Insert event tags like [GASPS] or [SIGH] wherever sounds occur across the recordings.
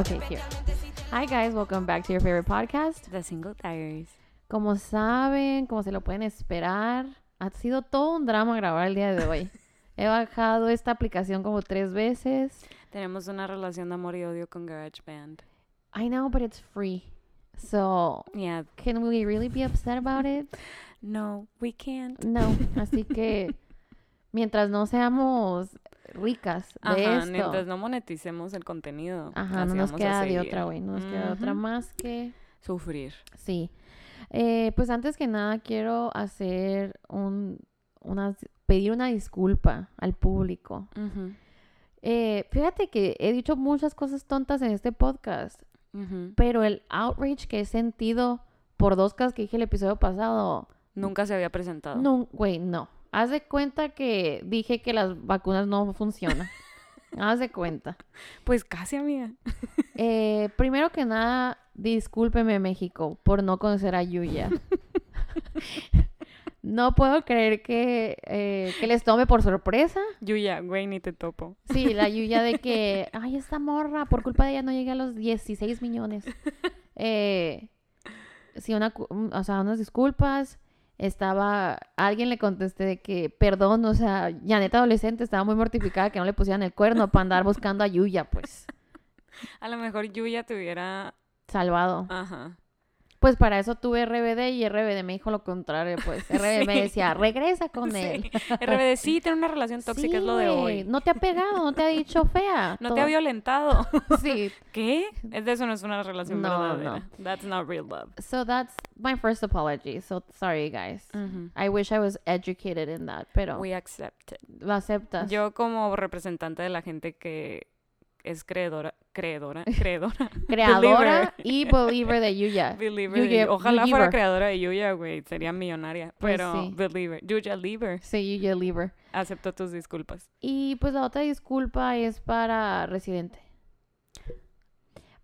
Okay, here. Hi guys, welcome back to your favorite podcast. The Single Tires. Como saben, como se lo pueden esperar, ha sido todo un drama grabar el día de hoy. [LAUGHS] He bajado esta aplicación como tres veces. Tenemos una relación de amor y odio con GarageBand. I know, but it's free. So, Yeah. can we really be upset about it? [LAUGHS] No, we can't. No. [LAUGHS] Así que, mientras no seamos ricas de Ajá, esto, mientras no moneticemos el contenido. ajá, no nos queda de otra, güey. No nos queda de otra más que... Sufrir. Sí. Eh, pues antes que nada quiero hacer un, una, pedir una disculpa al público. Ujú, Eh, fíjate que he dicho muchas cosas tontas en este podcast, ujú. pero el outrage que he sentido por dos cosas que dije el episodio pasado, Nunca se había presentado. no, güey, no. Haz de cuenta que dije que las vacunas no funcionan. [LAUGHS] Haz de cuenta. Pues casi, amiga. [LAUGHS] Eh, primero que nada, discúlpeme México por no conocer a Yuya. [LAUGHS] no puedo creer que, eh, que les tome por sorpresa. Yuya, güey, ni te topo. Sí, la Yuya de que, ay, esta morra, por culpa de ella no llegué a los 16 millones. Eh, sí, una, un- o sea, unas disculpas. Estaba, a alguien le contesté de que, perdón, o sea, ya neta adolescente estaba muy mortificada que no le pusieran el cuerno para andar buscando a Yuya, pues, [LAUGHS] A lo mejor Yuya te hubiera... salvado. Ajá. Pues para eso tuve RBD y RBD me dijo lo contrario, pues. [LAUGHS] RBD me decía, regresa con él. [LAUGHS] RBD sí tiene una relación tóxica, Sí, es lo de hoy. No te ha pegado, no te ha dicho fea. No te ha violentado. [LAUGHS] Sí. ¿Qué? Eso no es una relación No, verdadera. That's not real love. So that's my first apology. So sorry, guys. I wish I was educated in that, pero We accept it. lo aceptas. Yo como representante de la gente que es creedora, creedora, [LAUGHS] creedora, Creadora y believer de Yuya. [LAUGHS] believer. de Yuya- Yu- Ojalá fuera creadora de Yuya, güey, sería millonaria. Pues Pero sí. believer, Yuya Lieber, Sí, Yuya believer. acepto tus disculpas. Y pues la otra disculpa es para Residente.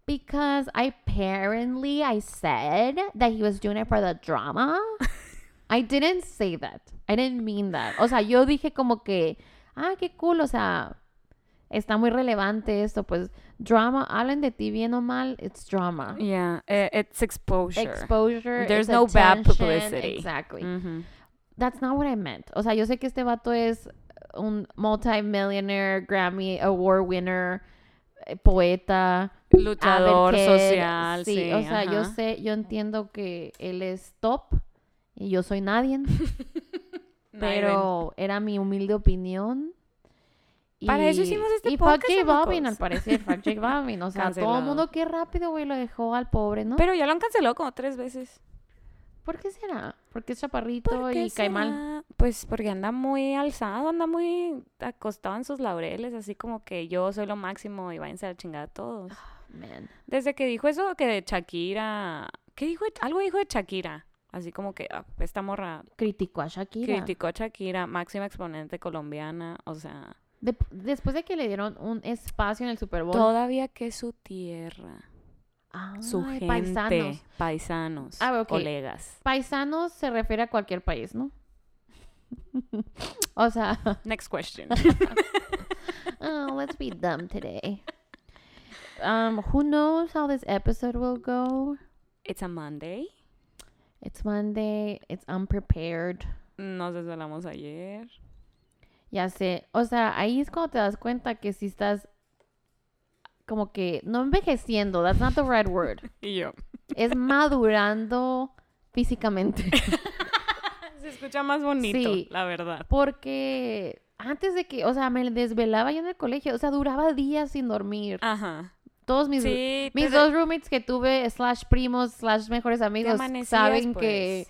Because apparently I said that he was doing it for the drama. [LAUGHS] I didn't say that. I didn't mean that. O sea, yo dije como que, ah, qué cool, o sea, está muy relevante esto, pues drama, hablen de ti bien o mal, it's drama. Yeah, eh, it's exposure. Exposure. There's no bad publicity. Exactly. Ujú. That's not what I meant. O sea, yo sé que este vato es un multimillionaire, Grammy Award winner, eh, poeta, Luchador social, sí. o sea, yo sé, yo entiendo que él es top y yo soy nadie, [LAUGHS] pero era mi humilde opinión. Para eso hicimos este y podcast, J Balvin, chamacos. al parecer, J Balvin. O [LAUGHS] sea, todo el Cancelado. mundo, qué rápido, güey, lo dejó al pobre, ¿no? Pero ya lo han cancelado como tres veces. ¿Por qué será? Porque es chaparrito ¿Por qué y cae mal. será? Pues porque anda muy alzado, anda muy acostado en sus laureles, así como que yo soy lo máximo y váyanse a la chingada todos. Man. Desde que dijo eso que de Shakira, ¿qué dijo? Algo dijo de Shakira, así como que ah, esta morra Criticó a Shakira. criticó a Shakira, máxima exponente colombiana, o sea, De- después de que le dieron un espacio en el Super Bowl. todavía que su tierra, su gente, paisanos. paisanos, Ah, colegas. Paisanos se refiere a cualquier país, ¿no? [LAUGHS] o sea, [LAUGHS] Next question. [LAUGHS] oh, let's be dumb today. Um, who knows how this episode will go? It's a Monday. It's Monday. It's unprepared. Nos desvelamos ayer. Ya sé. O sea, ahí es cuando te das cuenta que si estás como que no envejeciendo. That's not the right word. [LAUGHS] Y yo. Es madurando físicamente. [LAUGHS] Se escucha más bonito, Sí. la verdad. Porque antes de que, o sea, me desvelaba yo en el colegio, o sea, duraba días sin dormir. Ajá. Todos mis, Sí, mis dos roommates que tuve, slash primos, slash mejores amigos, saben pues. que,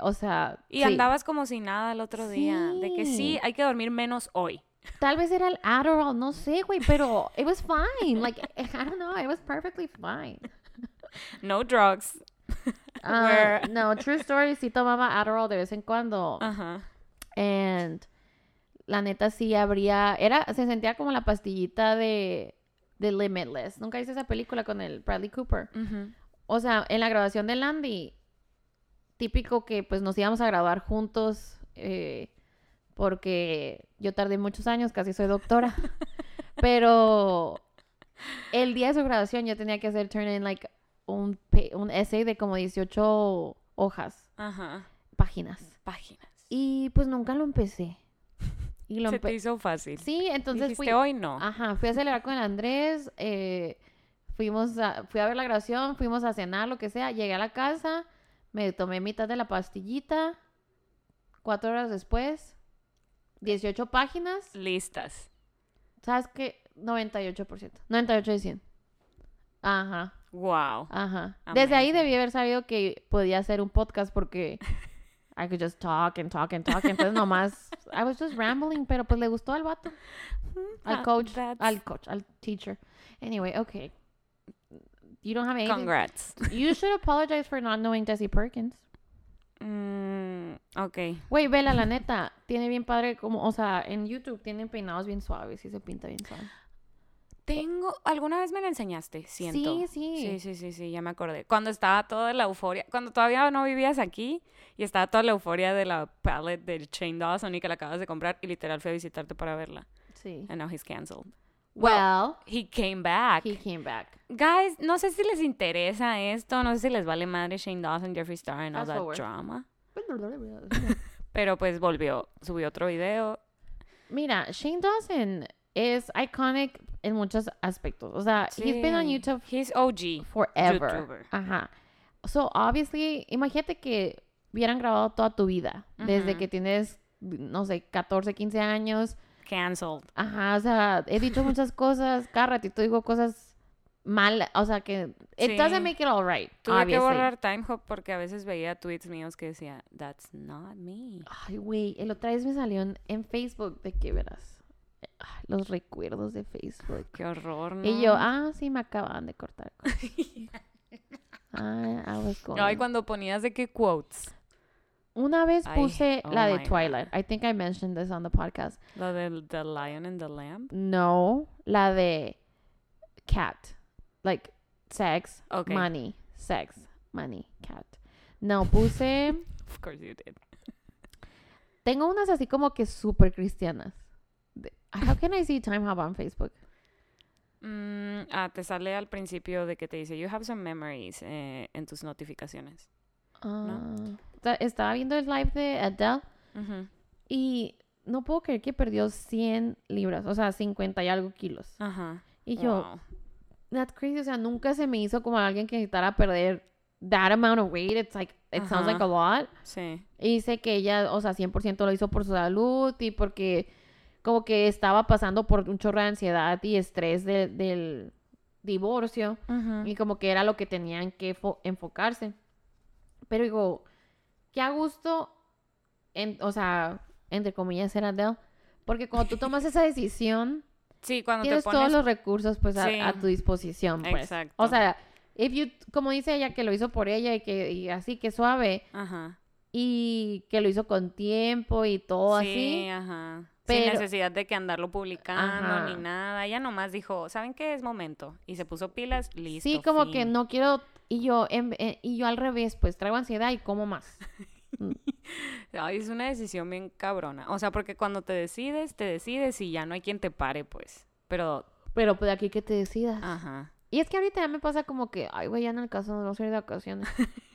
o sea, Y sí. andabas como si nada el otro día. De que sí, hay que dormir menos hoy. [LAUGHS] Tal vez era el Adderall, no sé, güey, pero it was fine. Like, [LAUGHS] I don't know, it was perfectly fine. [LAUGHS] No drugs. Ah, no, true story, sí tomaba Adderall de vez en cuando. Ajá. And la neta sí habría, era, se sentía como la pastillita de, de Limitless. ¿Nunca viste esa película con el Bradley Cooper? Ujú. O sea, en la graduación de Landy, típico que pues nos íbamos a graduar juntos eh, porque yo tardé muchos años, casi soy doctora. [LAUGHS] Pero el día de su graduación yo tenía que hacer turn in like un, un essay de como 18 hojas, Ajá. páginas. Páginas. Y pues nunca lo empecé. Y lo Se te hizo fácil. Sí, entonces Dijiste, fui, hoy no. Ajá, fui a celebrar con el Andrés, eh, fuimos a, fui a ver la grabación, fuimos a cenar, lo que sea, llegué a la casa, me tomé mitad de la pastillita, cuatro horas después, 18 páginas, Listas. ¿sabes qué? 98%, 98 de 100. Ajá, Wow. ajá. Desde ahí debí haber sabido que podía hacer un podcast porque [LAUGHS] I could just talk and talk and talk, entonces nomás, I was just rambling, pero pues le gustó al vato. Al coach, that's- al coach, al teacher. Anyway, okay. You don't have anything. Congrats. You should apologize for not knowing Jesse Perkins. Mm, ok. Güey, vela, la neta, tiene bien padre como, o sea, en YouTube tienen peinados bien suaves y se pinta bien suave. Tengo, alguna vez me la enseñaste, siento. Sí, sí. Sí, sí, sí, sí, ya me acordé. Cuando estaba toda la euforia, cuando todavía no vivías aquí y estaba toda la euforia de la palette de Shane Dawson y que la acabas de comprar y literal fui a visitarte para verla. Sí. And now he's canceled. Well, He came back. he came back. Guys, no sé si les interesa esto, no sé si les vale madre Shane Dawson, Jeffree Star and all Fast that forward. drama. [LAUGHS] Pero pues volvió, subió otro video. Mira, Shane Dawson is iconic en muchos aspectos. O sea, he's been on Sí. YouTube He's OG. forever. YouTuber. Ajá. So, obviously, imagínate que hubieran grabado toda tu vida, desde Ujú. que tienes, no sé, 14, 15 años. Canceled. Ajá, o sea, he dicho muchas cosas, cada ratito digo cosas mal, o sea, que it Sí. doesn't make it all right, Tuve que obviously. borrar Timehop porque a veces veía tweets míos que decía, that's not me. Ay, güey, el otra vez me salió en, en Facebook de que verás ay, los recuerdos de Facebook. Qué horror, ¿no? Y yo, ah, sí, me acaban de cortar. [LAUGHS] Ah, I was going. Ay, cuando ponías de qué quotes. Una vez puse oh la de my God. Twilight. I think I mentioned this on the podcast. Lo del The Lion and the Lamb. No, la de cat. Like sex, Ok. money, sex, money, cat. No, puse. [LAUGHS] Of course you did. tengo unas así como que súper cristianas. De- How can I see Time Hub on Facebook? Mm, ah, te sale al principio de que te dice, you have some memories eh, en tus notificaciones. Ta- estaba viendo el live de Adele y no puedo creer que perdió 100 libras, o sea, 50 y algo kilos. Ajá. Y yo, Wow. that's crazy. O sea, nunca se me hizo como alguien que necesitara perder that amount of weight. It's like, it sounds like a lot. Sí. Y dice que ella, o sea, 100% lo hizo por su salud y porque como que estaba pasando por un chorro de ansiedad y estrés de- del divorcio y como que era lo que tenían que fo- enfocarse. Pero digo, qué a gusto, en, o sea, entre comillas, ser Adele. Porque cuando tú tomas esa decisión, Sí, cuando te tienes pones... todos los recursos pues a, Sí. a tu disposición pues Exacto. o sea if you como dice ella que lo hizo por ella y que y así que suave Ajá. Y que lo hizo con tiempo y todo sí, así ajá. Sin necesidad de que andarlo publicando ni nada. Ella nomás dijo, ¿saben qué es momento? Y se puso pilas, listo. sí como que no quiero y yo en- eh, y yo al revés pues traigo ansiedad y como más [LAUGHS] Ay, es una decisión bien cabrona. O sea, porque cuando te decides, te decides y ya no hay quien te pare, pues. Pero, pero pues de aquí que te decidas ajá. y es que ahorita ya me pasa como que ay güey ya en el caso no voy a ir de vacaciones [LAUGHS]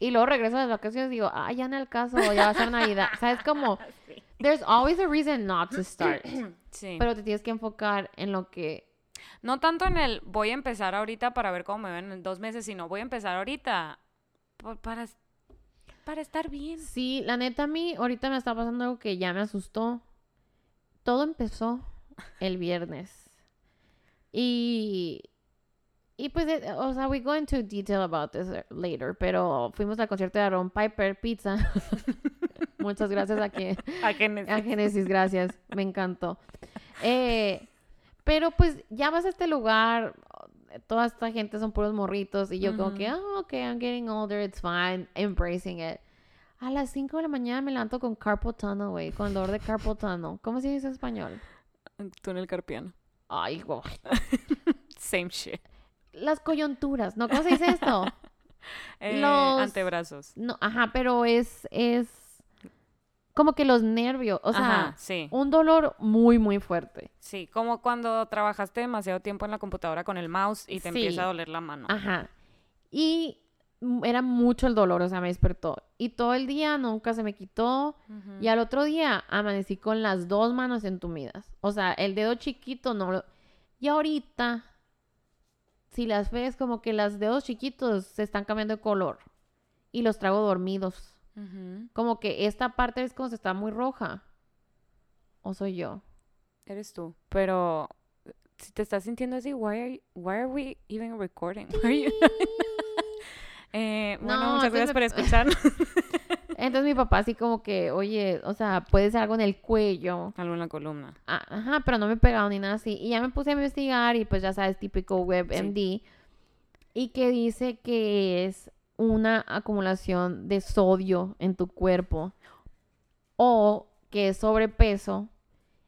y luego regreso de las vacaciones y digo ay ya en el caso ya va a ser navidad sabes como [LAUGHS] there's always a reason not to start [CLEARS THROAT] Sí. pero te tienes que enfocar en lo que No tanto en el voy a empezar ahorita para ver cómo me ven en dos meses, sino voy a empezar ahorita por- para, para estar bien. Sí, la neta a mí ahorita me está pasando algo que ya me asustó. Todo empezó el viernes. Y y pues eh, o sea, we go into detail about this uh, later, pero fuimos al concierto de Aaron Piper Pizza. [LAUGHS] Muchas gracias a que [LAUGHS] ¿A neces- a Génesis, gracias. Me encantó. Eh, pero pues ya vas a este lugar, toda esta gente son puros morritos y yo como que, oh, ok, I'm getting older, it's fine, embracing it. A las 5 de la mañana me levanto con carpal tunnel, güey, con dolor de carpal tunnel. ¿Cómo se dice en español? Túnel carpiano. Ay, güey. [LAUGHS] Same shit. Las coyunturas, ¿no? ¿Cómo se dice esto? [LAUGHS] Eh, Los- Antebrazos. No, ajá, pero es, es como que los nervios, o sea, Ajá, sí. un dolor muy, muy fuerte. Sí, como cuando trabajaste demasiado tiempo en la computadora con el mouse y te Sí. empieza a doler la mano. Ajá. Y era mucho el dolor, o sea, me despertó. Y todo el día nunca se me quitó. Y al otro día amanecí con las dos manos entumidas. O sea, el dedo chiquito no lo... Y ahorita, si las ves, como que los dedos chiquitos se están cambiando de color. Y los traigo dormidos. Como que esta parte es como se está muy roja. ¿O soy yo? Eres tú. Pero si te estás sintiendo así, why are, why are we even recording? [LAUGHS] You- [LAUGHS] Eh, bueno, No, muchas gracias por entonces- [LAUGHS] escuchar. Entonces mi papá así como que, oye, o sea, puede ser algo en el cuello. Algo en la columna. Ah, Ajá, pero no me he pegado ni nada así. Y ya me puse a investigar y pues ya sabes, típico WebMD. Y que dice que es una acumulación de sodio en tu cuerpo. O que es sobrepeso.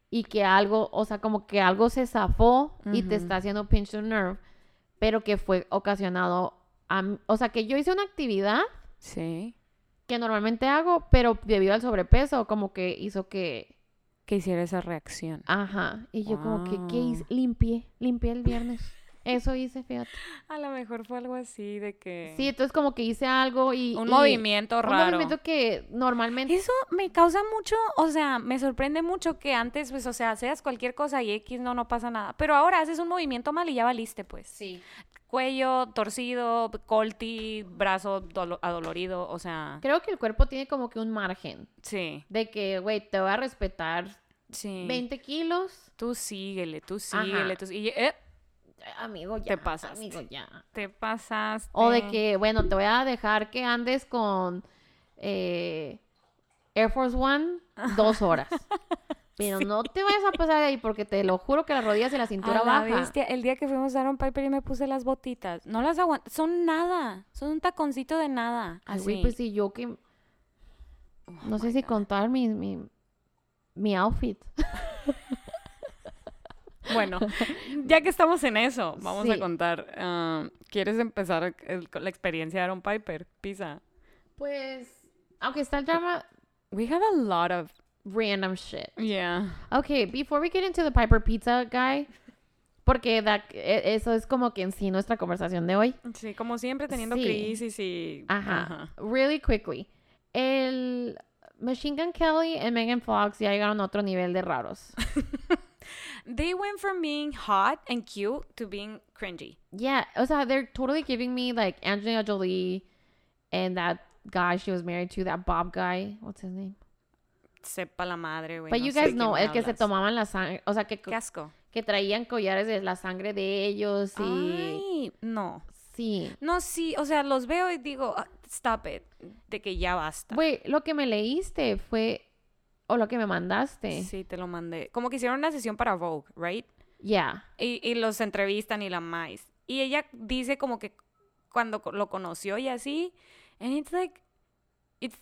Y que algo, o sea, como que algo se zafó y te está haciendo pinch to nerve. Pero que fue ocasionado a... O sea, que yo hice una actividad Sí. Que normalmente hago, pero debido al sobrepeso, como que hizo que Que hiciera esa reacción. Ajá. Y yo como que, ¿qué hice? Limpié, limpié el viernes. Eso hice, fíjate. A lo mejor fue algo así de que... Sí, entonces como que hice algo y... Un y- movimiento Un raro. movimiento que normalmente... Eso me causa mucho, o sea, me sorprende mucho que antes, pues, o sea, seas cualquier cosa y X no, no pasa nada. Pero ahora haces un movimiento mal y ya valiste, pues. Sí. Cuello torcido, colti, brazo dolo- adolorido, o sea, Creo que el cuerpo tiene como que un margen sí, de que, güey, te voy a respetar sí. 20 kilos. Tú síguele, tú síguele, tú sí- y, eh, Amigo, ya. Te pasaste. Amigo, ya. te pasaste. O de que, bueno, te voy a dejar que andes con eh, Air Force One [LAUGHS] dos horas. Pero no te vayas a pasar de ahí porque te lo juro que las rodillas y la cintura A la baja. bestia, el día que fuimos a Aaron Piper y me puse las botitas, no las aguanto, son nada, son un taconcito de nada, así. pues sí, yo que... Oh No sé si contar mi, mi, mi outfit. Bueno, [LAUGHS] ya que estamos en eso, vamos a contar. ah, ¿Quieres empezar el- la experiencia de Aaron Piper? Pisa. Pues, aunque está el drama, We have a lot of, random shit. yeah. Okay, before we get into the Piper Pizza guy, porque that- eso es como que en sí nuestra conversación de hoy. Sí, como siempre teniendo Sí. crisis y... Ajá. Really quickly. El Machine Gun Kelly y Megan Fox ya llegaron a otro nivel de raros. [LAUGHS] They went from being hot and cute to being cringy. Yeah, o sea, they're totally giving me like Angelina Jolie and that guy she was married to, that Bob guy. What's his name? Sepa la madre, güey. But no you guys know, el que se tomaban la sangre, o sea, que, Qué asco. que traían collares de la sangre de ellos y... Ay, no. Sí. No, sí, o sea, los veo y digo, "Ah, stop it, de que ya basta. Güey, lo que me leíste fue... O lo que me mandaste. Sí, te lo mandé. Como que hicieron una sesión para Vogue, right? Yeah. Y, y los entrevistan y la más. Y ella dice como que cuando lo conoció y así, and it's like, it's,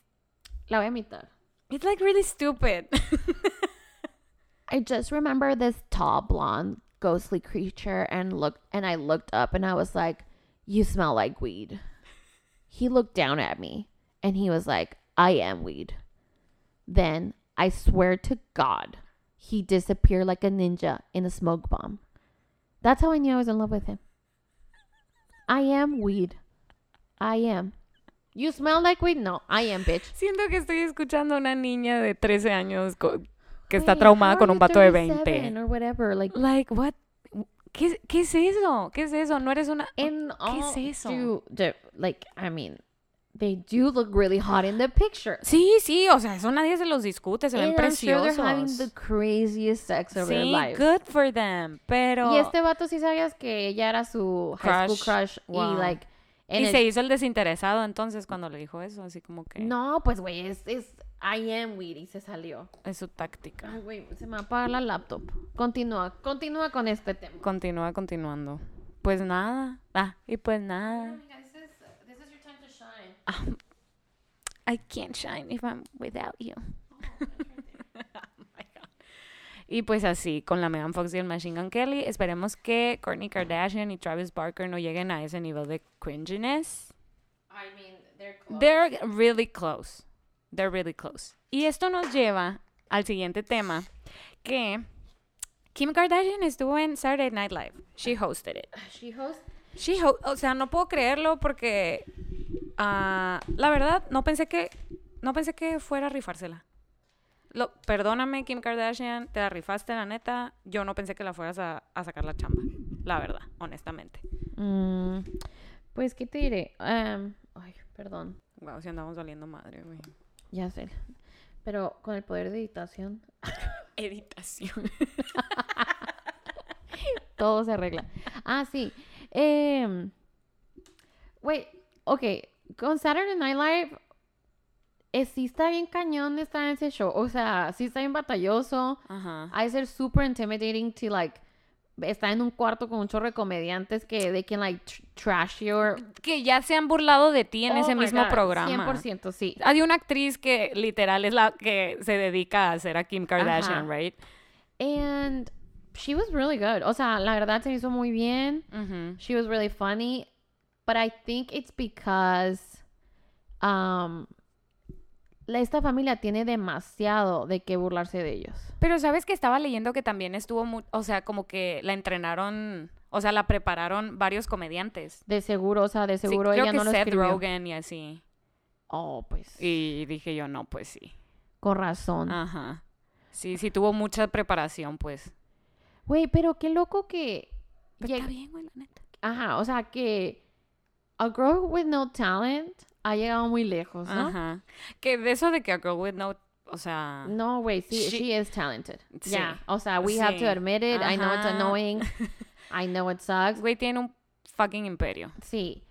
La voy a imitar. It's like really stupid. [LAUGHS] I just remember this tall blonde ghostly creature and looked and I looked up and I was like, "You smell like weed." He looked down at me and he was like, "I am weed." Then I swear to God, he disappeared like a ninja in a smoke bomb. That's how I knew I was in love with him. I am weed. I am. You smell like weed? No, I am, bitch. Siento que estoy escuchando a una niña de 13 años que está Wait, traumada con un vato de 37 20. or whatever. Like Like, what? ¿Qué, ¿Qué es eso? ¿Qué es eso? No eres una... in ¿Qué es eso? due- the- like I mean, they do look really hot in the picture. Sí, sí, o sea, eso nadie se los discute, se ven And I'm sure preciosos. they're having the craziest sex of their sí, lives. good for them, pero... Y este vato sí sabías que ella era su high school Crush. crush Wow. y like en y el- se hizo el desinteresado entonces cuando le dijo eso, así como que no, pues güey, es, es I am weed y se salió. es su táctica. Ay, güey, se me va a apagar la laptop. Continúa, continúa con este tema. Continúa continuando. Pues nada. Ah, y pues nada. I can't shine if I'm without you. Oh. [LAUGHS] Y pues así, con la Megan Fox y el Machine Gun Kelly, esperemos que Kourtney Kardashian y Travis Barker no lleguen a ese nivel de cringiness. I mean, they're close. They're really close. They're really close. Y esto nos lleva al siguiente tema, que Kim Kardashian estuvo en Saturday Night Live. She hosted it. She host. She ho- o sea, no puedo creerlo porque ah, la verdad no pensé que no pensé que fuera a rifársela. Lo, perdóname, Kim Kardashian, te la rifaste, la neta. Yo no pensé que la fueras a, a sacar la chamba. La verdad, honestamente. Mm, pues, ¿qué te diré? Ay, perdón. Wow, si andamos valiendo madre, güey. Ya sé. Pero con el poder de editación, [LAUGHS] Editación. [LAUGHS] todo se arregla. Ah, sí. Em, Wait, ok. Con Saturday Night Live, eh, sí está bien cañón de estar en ese show. O sea, sí está bien batalloso. Ajá. Ha de ser super intimidating to, like, estar en un cuarto con un chorro de comediantes que they can, like, tr- trash your... Que ya se han burlado de ti en Oh ese mismo God, programa. 100%, sí. Hay una actriz que literal es la que se dedica a hacer a Kim Kardashian, Ajá. right? And she was really good. O sea, la verdad se hizo muy bien. She was really funny. But I think it's because um, esta familia tiene demasiado de qué burlarse de ellos. Pero sabes que estaba leyendo que también estuvo, mu- o sea, como que la entrenaron, o sea, la prepararon varios comediantes. De seguro, o sea, de Sí, seguro creo ella que no lo Seth escribió. Rogen y así. Oh, pues, Y dije yo, no, pues sí. con razón. Ajá. Sí, sí tuvo mucha preparación, pues. Güey, pero qué loco que... Pero está bien, güey, la neta. Ajá, o sea, que a girl with no talent ha llegado muy lejos, ¿no? Ajá. Que de eso de que a girl with no, o sea... No, güey, sí, She- she, is talented. Sí. Yeah, o sea, we have to admit it. I know it's annoying. [LAUGHS] I know it sucks. Güey tiene un fucking imperio. Sí.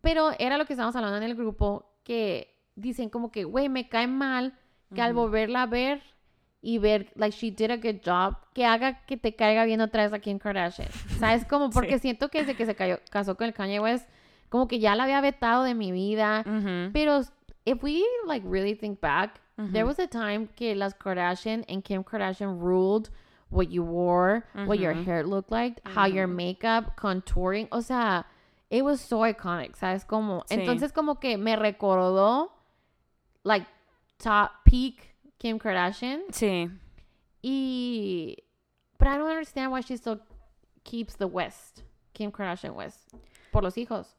Pero era lo que estábamos hablando en el grupo, que dicen como que, güey, me cae mal que al volverla a ver y ver, like, she did a good job, que haga que te caiga bien otra vez a Kim Kardashian. ¿Sabes? Como [LAUGHS] porque siento que desde que se cayó- casó con el Kanye West, como que ya la había vetado de mi vida. Pero if we, like, really think back, there was a time que las Kardashian and Kim Kardashian ruled what you wore, what your hair looked like, how your makeup, contouring, o sea, it was so iconic, ¿sabes? Como, Sí. entonces como que me recordó, like, top peak Kim Kardashian Sí. y, but I don't understand why she still keeps the West, Kim Kardashian West, por los hijos,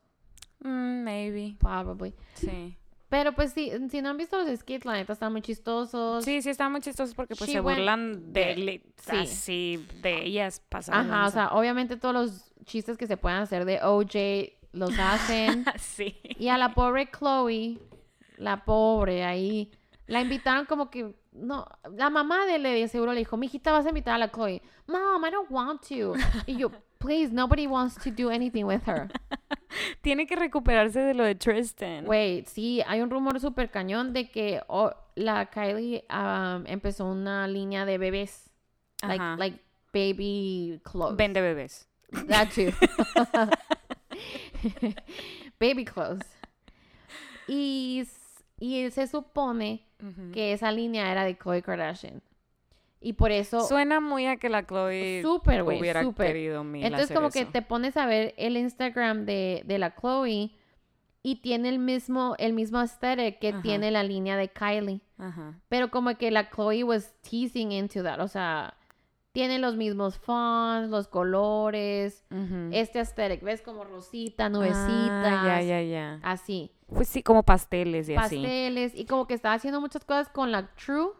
Mm, maybe. probably. Sí. Pero pues sí, si no han visto los skits, la neta están muy chistosos. Sí, sí, están muy chistosos porque pues She se burlan de, de- sí. así de ellas pasadas. Ajá, o sea, obviamente todos los chistes que se puedan hacer de OJ los hacen. [LAUGHS] sí. y a la pobre Chloe, la pobre ahí, la invitaron como que, no, la mamá de de seguro le dijo, mijita, vas a invitar a la Chloe. Mom, I don't want to. Y yo, [LAUGHS] please, nobody wants to do anything with her. [LAUGHS] Tiene que recuperarse de lo de Tristan. Wait, sí, hay un rumor súper cañón de que oh, la Kylie um, empezó una línea de bebés. Like, Ajá. like baby clothes. Vende bebés. That too. [LAUGHS] baby clothes. Y, y se supone que esa línea era de Khloe Kardashian. Y por eso, Suena muy a que la Chloe súper, güey, hubiera querido mil Entonces hacer como que eso. te pones a ver el Instagram de, de la Chloe y tiene el mismo, el mismo aesthetic que Ajá. tiene la línea de Kylie. Ajá. Pero como que la Chloe was teasing into that. O sea, tiene los mismos fonts, los colores, este aesthetic. ¿Ves? Como rosita, nubecitas. Ah, ya, ya. Así. Pues sí, como pasteles y así. Pasteles. Y como que está haciendo muchas cosas con la True.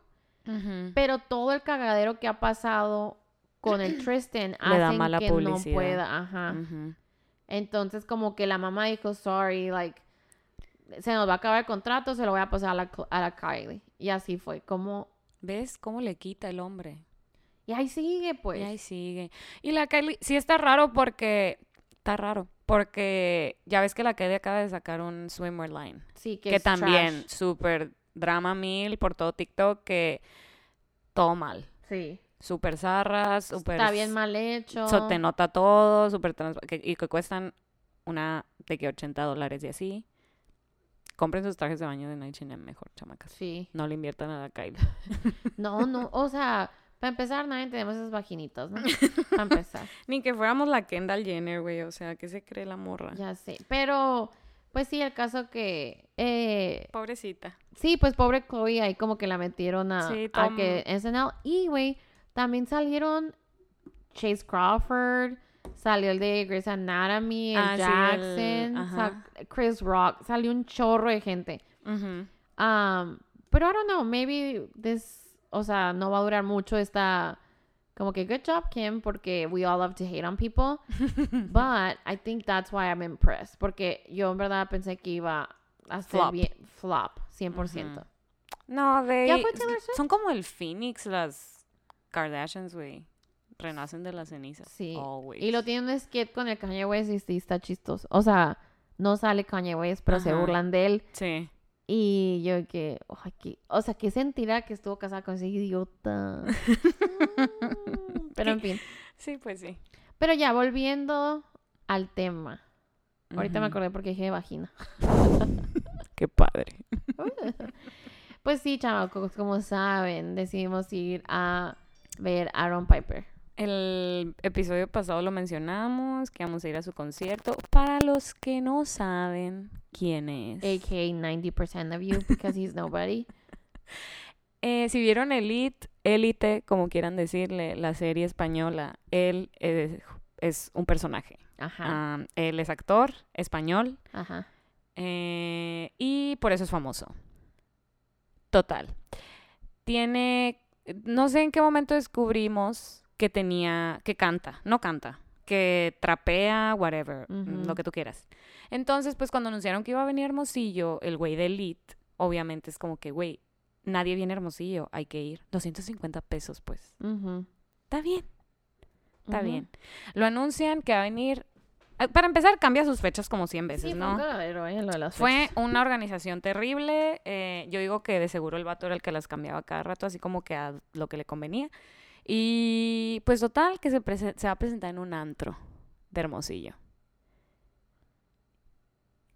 Pero todo el cagadero que ha pasado con el Tristan [CLEARS THROAT] Le da hacen mala que publicidad. no pueda. Ajá. Ujú. Entonces como que la mamá dijo, sorry, like, se nos va a acabar el contrato, se lo voy a pasar a la, a la Kylie. Y así fue, como, ¿Ves cómo le quita el hombre? y ahí sigue, pues. Y ahí sigue. Y la Kylie, sí está raro porque, está raro, porque ya ves que la Kylie acaba de sacar un swimwear line. Sí, que, Que, es también, súper drama mil por todo TikTok, que todo mal. Sí. Súper zarras, súper... Está bien mal hecho. So, te nota todo, súper trans- y que cuestan una de que 80 dólares y así. Compren sus trajes de baño de H&M mejor, chamacas. Sí. No le inviertan a la Kylie. [LAUGHS] No, no, o sea, para empezar, nadie tenemos esas vaginitas, ¿no? [LAUGHS] Para empezar, Ni que fuéramos la Kendall Jenner, güey. O sea, ¿qué se cree la morra? ya sé. Pero, Pues sí, el caso que... eh, Pobrecita. sí, pues pobre Chloe ahí como que la metieron a, Sí, a que SNL. Y, güey, también salieron Chase Crawford, salió el de Grey's Anatomy, el Ah, sí, el- Jackson, Chris Rock, salió un chorro de gente. Um, pero I don't know, maybe this, o sea, no va a durar mucho esta, como que good job, Kim, porque we all love to hate on people. [LAUGHS] but I think that's why I'm impressed, porque yo en verdad pensé que iba a ser Flop. bien, flop, 100%. Ujú. No, de... Son como el Phoenix, las Kardashians, güey. Renacen de las cenizas. Sí. Always. Y lo tiene un skit con el Kanye West y sí está chistoso. O sea, no sale Kanye West, pero se burlan de él. Sí. Y yo que, que- o sea, que sentirá que estuvo casada con ese idiota. [LAUGHS] Pero en fin. Sí, pues sí. Pero ya, volviendo al tema. Ahorita me acordé porque dije vagina. [LAUGHS] Qué padre. [LAUGHS] Pues sí, chamacos, como saben, decidimos ir a ver Aaron Piper. El episodio pasado lo mencionamos, que vamos a ir a su concierto. Para los que no saben quién es. AK 90% of you because he's nobody. [LAUGHS] Eh, si vieron Elite, Elite, como quieran decirle, la serie española, él es, es un personaje. Ajá, él es actor español ajá. eh, y por eso es famoso. Total. Tiene, no sé en qué momento descubrimos que tenía, que canta, no canta, que trapea, whatever, lo que tú quieras. Entonces, pues cuando anunciaron que iba a venir Hermosillo, el güey de Elite, obviamente es como que, güey, nadie viene Hermosillo, hay que ir. 250 pesos, pues. Está bien. Está bien. Lo anuncian que va a venir. eh, Para empezar, cambia sus fechas como 100 veces, Sí, ¿no? eh, lo de las Fue una organización terrible. eh, yo digo que de seguro el vato era el que las cambiaba cada rato, así como que a lo que le convenía. Y pues total, que se, se va a presentar en un antro de Hermosillo.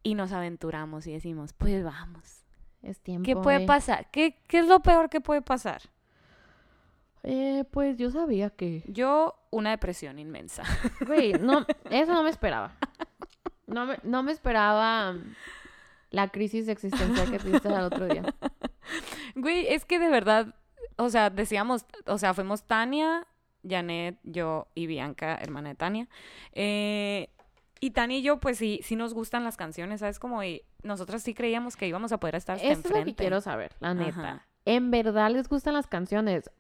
Y nos aventuramos y decimos, pues vamos. Es tiempo. ¿Qué puede eh. pasar? ¿Qué, ¿Qué es lo peor que puede pasar? Eh, pues yo sabía que. Yo, una depresión inmensa. [LAUGHS] Güey, no, eso no me esperaba. No me, no me esperaba la crisis existencial que tuviste el otro día. Güey, es que de verdad, o sea, decíamos, o sea, fuimos Tania, Janet, yo y Bianca, hermana de Tania. Eh, y Tania y yo, pues sí, sí nos gustan las canciones, ¿sabes? Como y nosotras sí creíamos que íbamos a poder estar hasta Esto es lo que enfrente. quiero saber, la neta. Ajá. En verdad les gustan las canciones,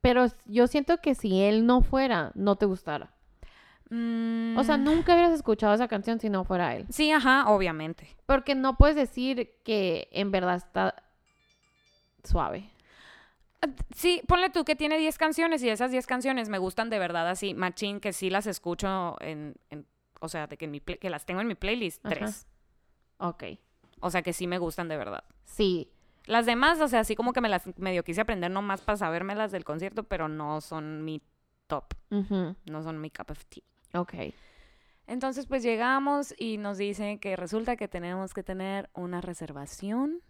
pero yo siento que si él no fuera, no te gustara. O sea, Mm, nunca hubieras escuchado esa canción si no fuera él. Sí, ajá, obviamente. Porque no puedes decir que en verdad está suave. Sí, ponle tú que tiene 10 canciones y esas 10 canciones me gustan de verdad así, machín, que sí las escucho en, en- o sea, de que, en mi que las tengo en mi playlist, Ajá. tres. Ok. O sea, que sí me gustan de verdad. Sí. Las demás, o sea, así como que me las medio quise aprender nomás para sabérmelas del concierto, pero no son mi top, no son mi cup of tea. Ok. Entonces, pues llegamos y nos dicen que resulta que tenemos que tener una reservación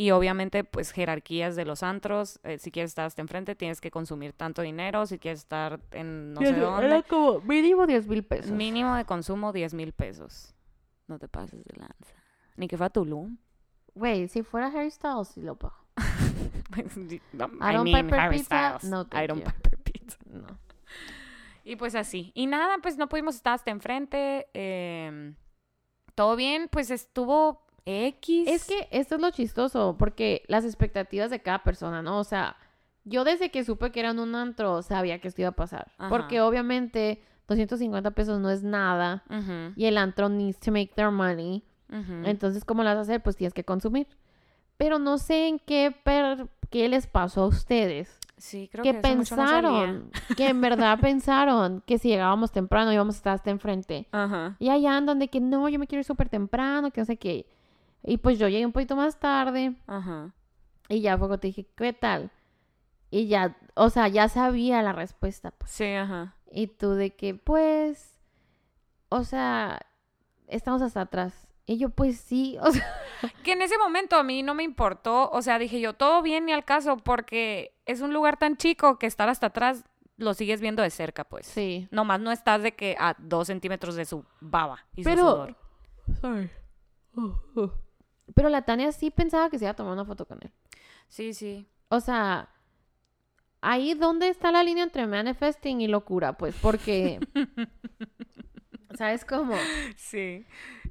y obviamente, pues jerarquías de los antros. eh, si quieres estar hasta enfrente, tienes que consumir tanto dinero. Si quieres estar en no sé dónde, Era como mínimo 10 mil pesos. mínimo de consumo 10 mil pesos. No te pases de lanza. Ni que fuera Tulum. Güey, si fuera Harry Styles, sí lo pago. [LAUGHS] Pues, I Iron mean, Pepper Harry Pizza, Styles. no, you. Pepper Pizza. No. Y pues así. Y nada, pues no pudimos estar hasta enfrente. em, todo bien, pues estuvo X. Es que esto es lo chistoso, porque las expectativas de cada persona, ¿no? O sea, yo desde que supe que era en un antro, sabía que esto iba a pasar. Ajá. Porque obviamente 250 pesos no es nada. Y el antro needs to make their money. ujú. Entonces, ¿cómo a hacer? Pues tienes que consumir. Pero no sé en qué, per- qué les pasó a ustedes. sí, creo que que no pensaron, que en verdad [LAUGHS] pensaron que si llegábamos temprano íbamos a estar hasta enfrente. Ajá. Y allá andan de que no, yo me quiero ir súper temprano, que no sé qué. Y pues yo llegué un poquito más tarde Ajá. y ya fue cuando te dije, ¿qué tal? Y ya, o sea, ya sabía la respuesta. pues. Sí, ajá. Y tú de que, pues, o sea, estamos hasta atrás. Y yo, pues sí, [LAUGHS] o sea, Que en ese momento a mí no me importó. O sea, dije yo, todo bien ni al caso, porque es un lugar tan chico que estar hasta atrás lo sigues viendo de cerca, pues. sí. Nomás no estás de que a dos centímetros de su baba y su Pero, sudor. sorry. Pero la Tania sí pensaba que se iba a tomar una foto con él. Sí, sí. O sea, ahí dónde está la línea entre manifesting y locura, pues, porque... [LAUGHS] ¿Sabes cómo? Sí.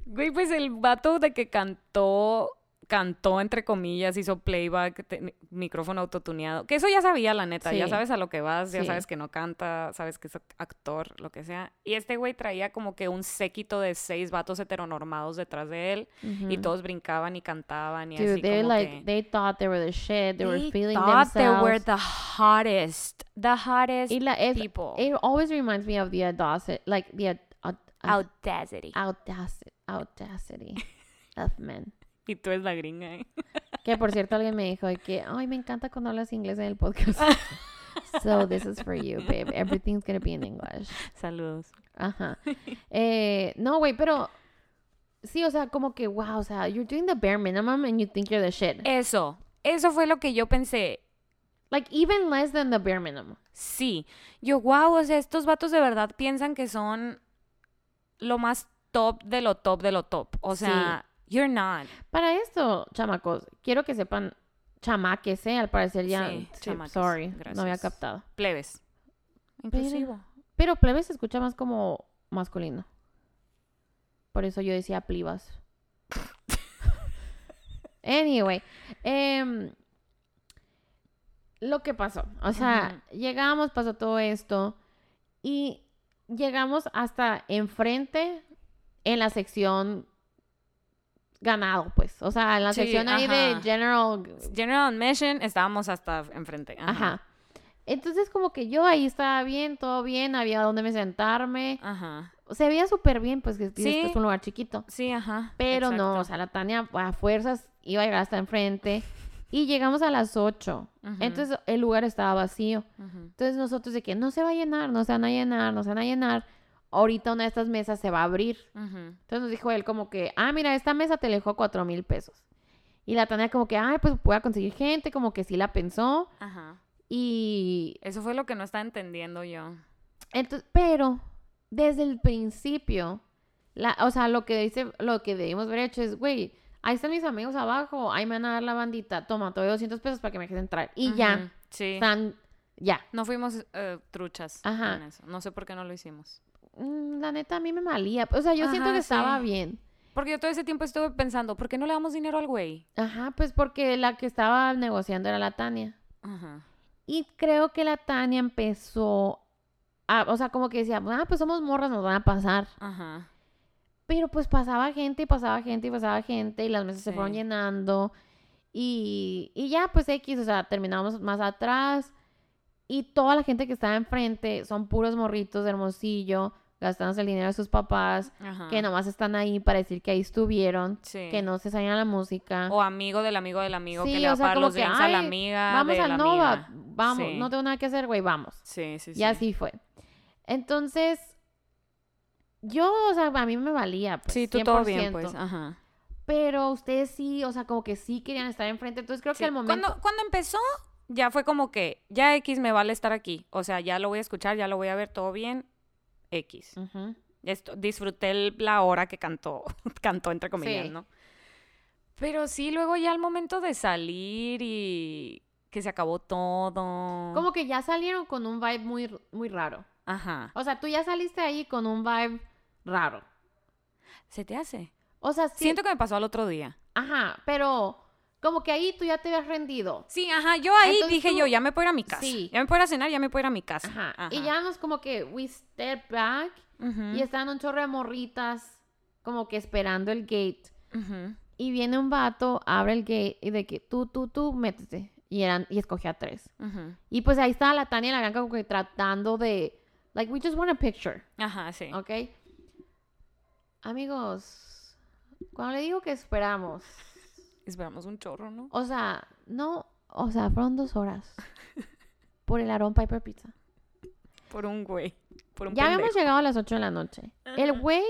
Güey, pues el vato de que cantó, cantó entre comillas, hizo playback, te- micrófono autotuneado. Que eso ya sabía, la neta. Ya Sí. sabes a lo que vas, ya Sí. sabes que no canta, sabes que es actor, lo que sea. Y este güey traía como que un séquito de seis vatos heteronormados detrás de él. Y Ujú. todos brincaban y cantaban y Dude, así they como like que... they thought they were the shit. They, were They feeling thought they were themselves. the hottest, the hottest Y la- people. It always reminds me of the audacity, like the aud- aud- Audacity. audacity, audacity [LAUGHS] of men. Y tú es la gringa, ¿eh? [LAUGHS] Que por cierto alguien me dijo que, ay, me encanta cuando hablas inglés en el podcast. [LAUGHS] so this is for you, babe. Everything's gonna be in English. Saludos. Ajá. [LAUGHS] Eh, no, güey, pero sí, o sea, como que, wow, o sea, you're doing the bare minimum and you think you're the shit. Eso, eso fue lo que yo pensé. Like even less than the bare minimum. Sí. Yo, wow, o sea, estos vatos de verdad piensan que son lo más top de lo top de lo top. O sea, you're not. Para esto, chamacos, quiero que sepan, chamaques, ¿eh? Al parecer ya, Sí, sorry, no había captado. Plebes. Inclusivo. Pero plebe se escucha más como masculino. Por eso yo decía plivas. [LAUGHS] anyway, em, lo que pasó, o sea, llegamos, pasó todo esto y llegamos hasta enfrente en la sección ganado, pues, o sea, en la Sí, sección ahí de general General Admission, estábamos hasta enfrente. Ajá. Ajá. Entonces, como que yo ahí estaba bien, todo bien, había donde me sentarme. Ajá. Se veía súper bien, pues que es- Sí. es un lugar chiquito. Sí, ajá. Pero no, o sea, la Tania a fuerzas iba a llegar hasta enfrente. Y llegamos a las 8. Ujú, Entonces el lugar estaba vacío. Entonces nosotros de que no se va a llenar, no se van a llenar, no se van a llenar. Ahorita una de estas mesas se va a abrir. Entonces nos dijo él como que, ah, mira, esta mesa te dejó cuatro mil pesos. Y la Tania como que, ay, pues voy a conseguir gente, como que sí la pensó. Ajá. Y Eso fue lo que no estaba entendiendo yo. Entonces, pero desde el principio, la, o sea, lo que dice, lo que debimos haber hecho es, güey, ahí están mis amigos abajo, ahí me van a dar la bandita, toma, te doy 200 pesos para que me dejes entrar. Y ya, Sí. están, ya. No fuimos eh, truchas Ajá. eso. No sé por qué no lo hicimos. Mm, La neta, a mí me malía. O sea, yo siento que estaba bien. Porque yo todo ese tiempo estuve pensando, ¿por qué no le damos dinero al güey? Ajá, pues porque la que estaba negociando era la Tania. Ajá. Y creo que la Tania empezó a, o sea, como que decía, ah, pues somos morras, nos van a pasar. Ajá. Pero pues pasaba gente y pasaba gente y pasaba gente y las mesas se fueron llenando. Y, y ya, pues X, o sea, terminamos más atrás. Y toda la gente que estaba enfrente son puros morritos de hermosillo, gastándose el dinero de sus papás, Ajá. que nomás están ahí para decir que ahí estuvieron, Sí. que no se salían la música. O amigo del amigo del amigo Sí, que le va o a pagar los que, a la "Ay, amiga vamos de al la Nova, amiga". vamos, Sí. no tengo nada que hacer, güey, vamos. Sí, sí, sí. Y así fue. Entonces, yo, o sea, a mí me valía. Pues, Sí, tú todo bien, 100%. pues. Ajá. Pero ustedes sí, o sea, como que sí querían estar enfrente. Entonces creo que al momento. Cuando, cuando empezó, ya fue como que, ya X me vale estar aquí. O sea, ya lo voy a escuchar, ya lo voy a ver todo bien. X. Esto, disfruté el- la hora que cantó, [LAUGHS] cantó entre comillas, Sí. ¿no? Pero sí, luego ya al momento de salir y que se acabó todo. Como que ya salieron con un vibe muy, muy raro. Ajá. O sea, tú ya saliste ahí con un vibe raro. ¿Se te hace? O sea, sí. Siento que me pasó al otro día. Ajá, pero como que ahí tú ya te habías rendido. Sí, ajá, yo ahí Entonces dije tú- yo, ya me puedo ir a mi casa. Sí. Ya me puedo ir a cenar, ya me puedo ir a mi casa. Ajá. Y Ajá. ya nos como que we step back Ujú, y estaban un chorro de morritas como que esperando el gate. ujú. Y viene un vato, abre el gate y de que tú, tú, tú, métete. Y eran, y escogía tres. Ujú. Y pues ahí estaba la Tania y la Bianca como que tratando de, like, we just want a picture, Ajá, sí. ¿ok? Amigos, cuando le digo que esperamos, Esperamos un chorro, ¿no? o sea, no, o sea, fueron dos horas [LAUGHS] por el Aaron Piper Pizza. Por un güey. Por un Ya habíamos llegado a las 8 de la noche. El güey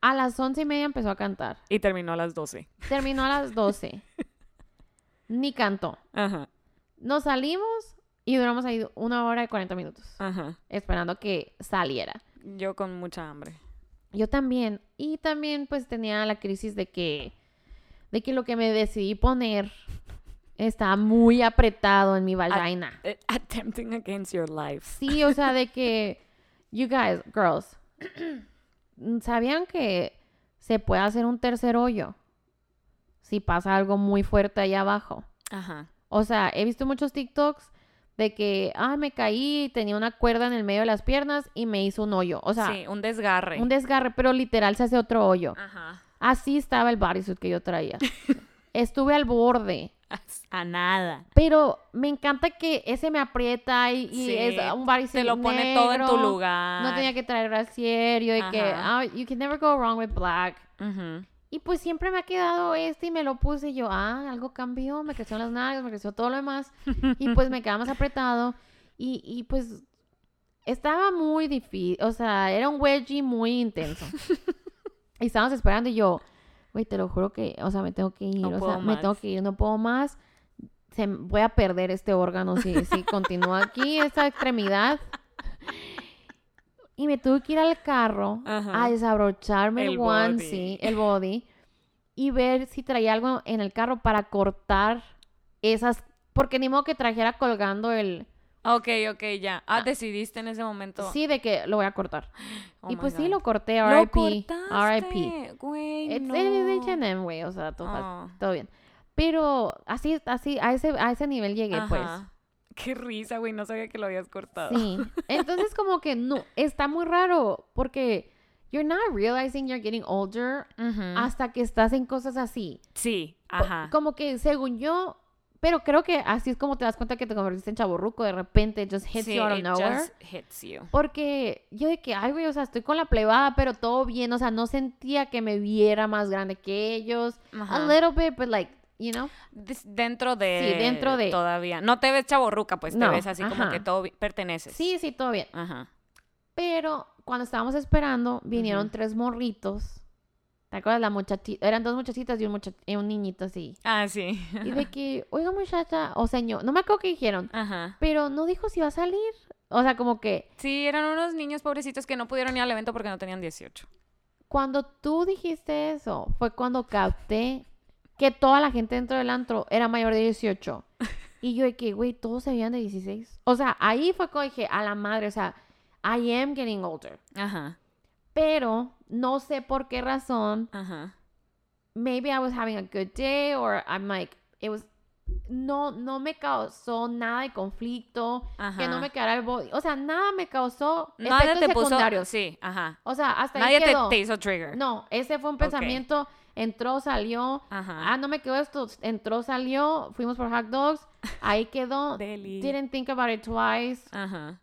a las once y media empezó a cantar. Y terminó a las 12. Terminó a las 12. [LAUGHS] Ni cantó. Ajá, Nos salimos y duramos ahí una hora y 40 minutos ajá. esperando que saliera. Yo con mucha hambre. Yo también. Y también pues tenía la crisis de que, de que lo que me decidí poner estaba muy apretado en mi vagina. Eh, Attempting against your life. Sí, o sea, de que, you guys, girls, ¿sabían que se puede hacer un tercer hoyo si pasa algo muy fuerte ahí abajo? Ajá. O sea, he visto muchos TikToks de que, ah, me caí, tenía una cuerda en el medio de las piernas y me hizo un hoyo. O sea, sí, un desgarre. un desgarre, pero literal se hace otro hoyo. Ajá. Así estaba el bodysuit que yo traía. [LAUGHS] Estuve al borde. A nada. Pero me encanta que ese me aprieta y, y Sí, es un bodysuit Se lo pone todo en tu negro. lugar. No tenía que traer brasier. y que, Ajá. ah, you can never go wrong with black. Y pues siempre me ha quedado este y me lo puse y yo, ah, algo cambió, me crecieron las nalgas, me creció todo lo demás. Y pues me quedaba más apretado. Y, y pues estaba muy difícil, o sea, era un wedgie muy intenso. [LAUGHS] y estábamos esperando y yo, güey, te lo juro que, o sea, me tengo que ir, No o sea, me tengo que ir, no puedo más. Se, voy a perder este órgano si, si [LAUGHS] continúa aquí, esta extremidad. Y me tuve que ir al carro Ajá. a desabrocharme el, El onesie, el body, y ver si traía algo en el carro para cortar esas, porque ni modo que trajera colgando el, Ok, ok, ya. Ah, decidiste en ese momento. sí, de que lo voy a cortar. [GASPS] Oh y pues sí, lo corté, Lo RIP, RIP. Güey, Es no. de güey, o sea, todo, Ah. todo bien. Pero así, así, a ese, a ese nivel llegué, pues. [LAUGHS] Qué risa, güey. No sabía que lo habías cortado. Sí. [LAUGHS] Entonces, como que no, está muy raro, porque you're not realizing you're getting older hasta que estás en cosas así. Sí, ajá. Como que según yo, pero creo que así es como te das cuenta que te convertiste en chaborruco, de repente it just hits sí, you out of it nowhere. just hits you. Porque yo de que, ay, güey, o sea, estoy con la plebada, pero todo bien, o sea, no sentía que me viera más grande que ellos. A Ajá. little bit, but like, you know. Dentro de... Sí, dentro de- Todavía. No te ves chaborruca, pues te ves así como que todo perteneces. Sí, sí, todo bien. Ajá. Pero cuando estábamos esperando, vinieron tres morritos. ¿Te acuerdas? La muchachita, eran dos muchachitas y un, mucha- y un niñito así. Ah, sí. [LAUGHS] Y de que, oiga muchacha, o señor, no me acuerdo qué dijeron, Ajá. pero no dijo si iba a salir. O sea, como que Sí, eran unos niños pobrecitos que no pudieron ir al evento porque no tenían 18. cuando tú dijiste eso, fue cuando capté que toda la gente dentro del antro era mayor de 18. [LAUGHS] Y yo de que, güey, todos se veían de 16. O sea, ahí fue cuando dije, a la madre, o sea, I am getting older. Ajá. Pero no sé por qué razón, Ajá. maybe I was having a good day or I'm like, it was, no, no me causó nada de conflicto, Ajá. que no me quedara el body, o sea, nada me causó Nadie te puso... secundarios. Sí, ajá. O sea, hasta Nadie ahí te, quedó. te hizo trigger. No, ese fue un pensamiento, entró, salió, Ajá. ah, no me quedó esto, entró, salió, fuimos por hot dogs, [LAUGHS] ahí quedó, didn't think about it twice, Ajá.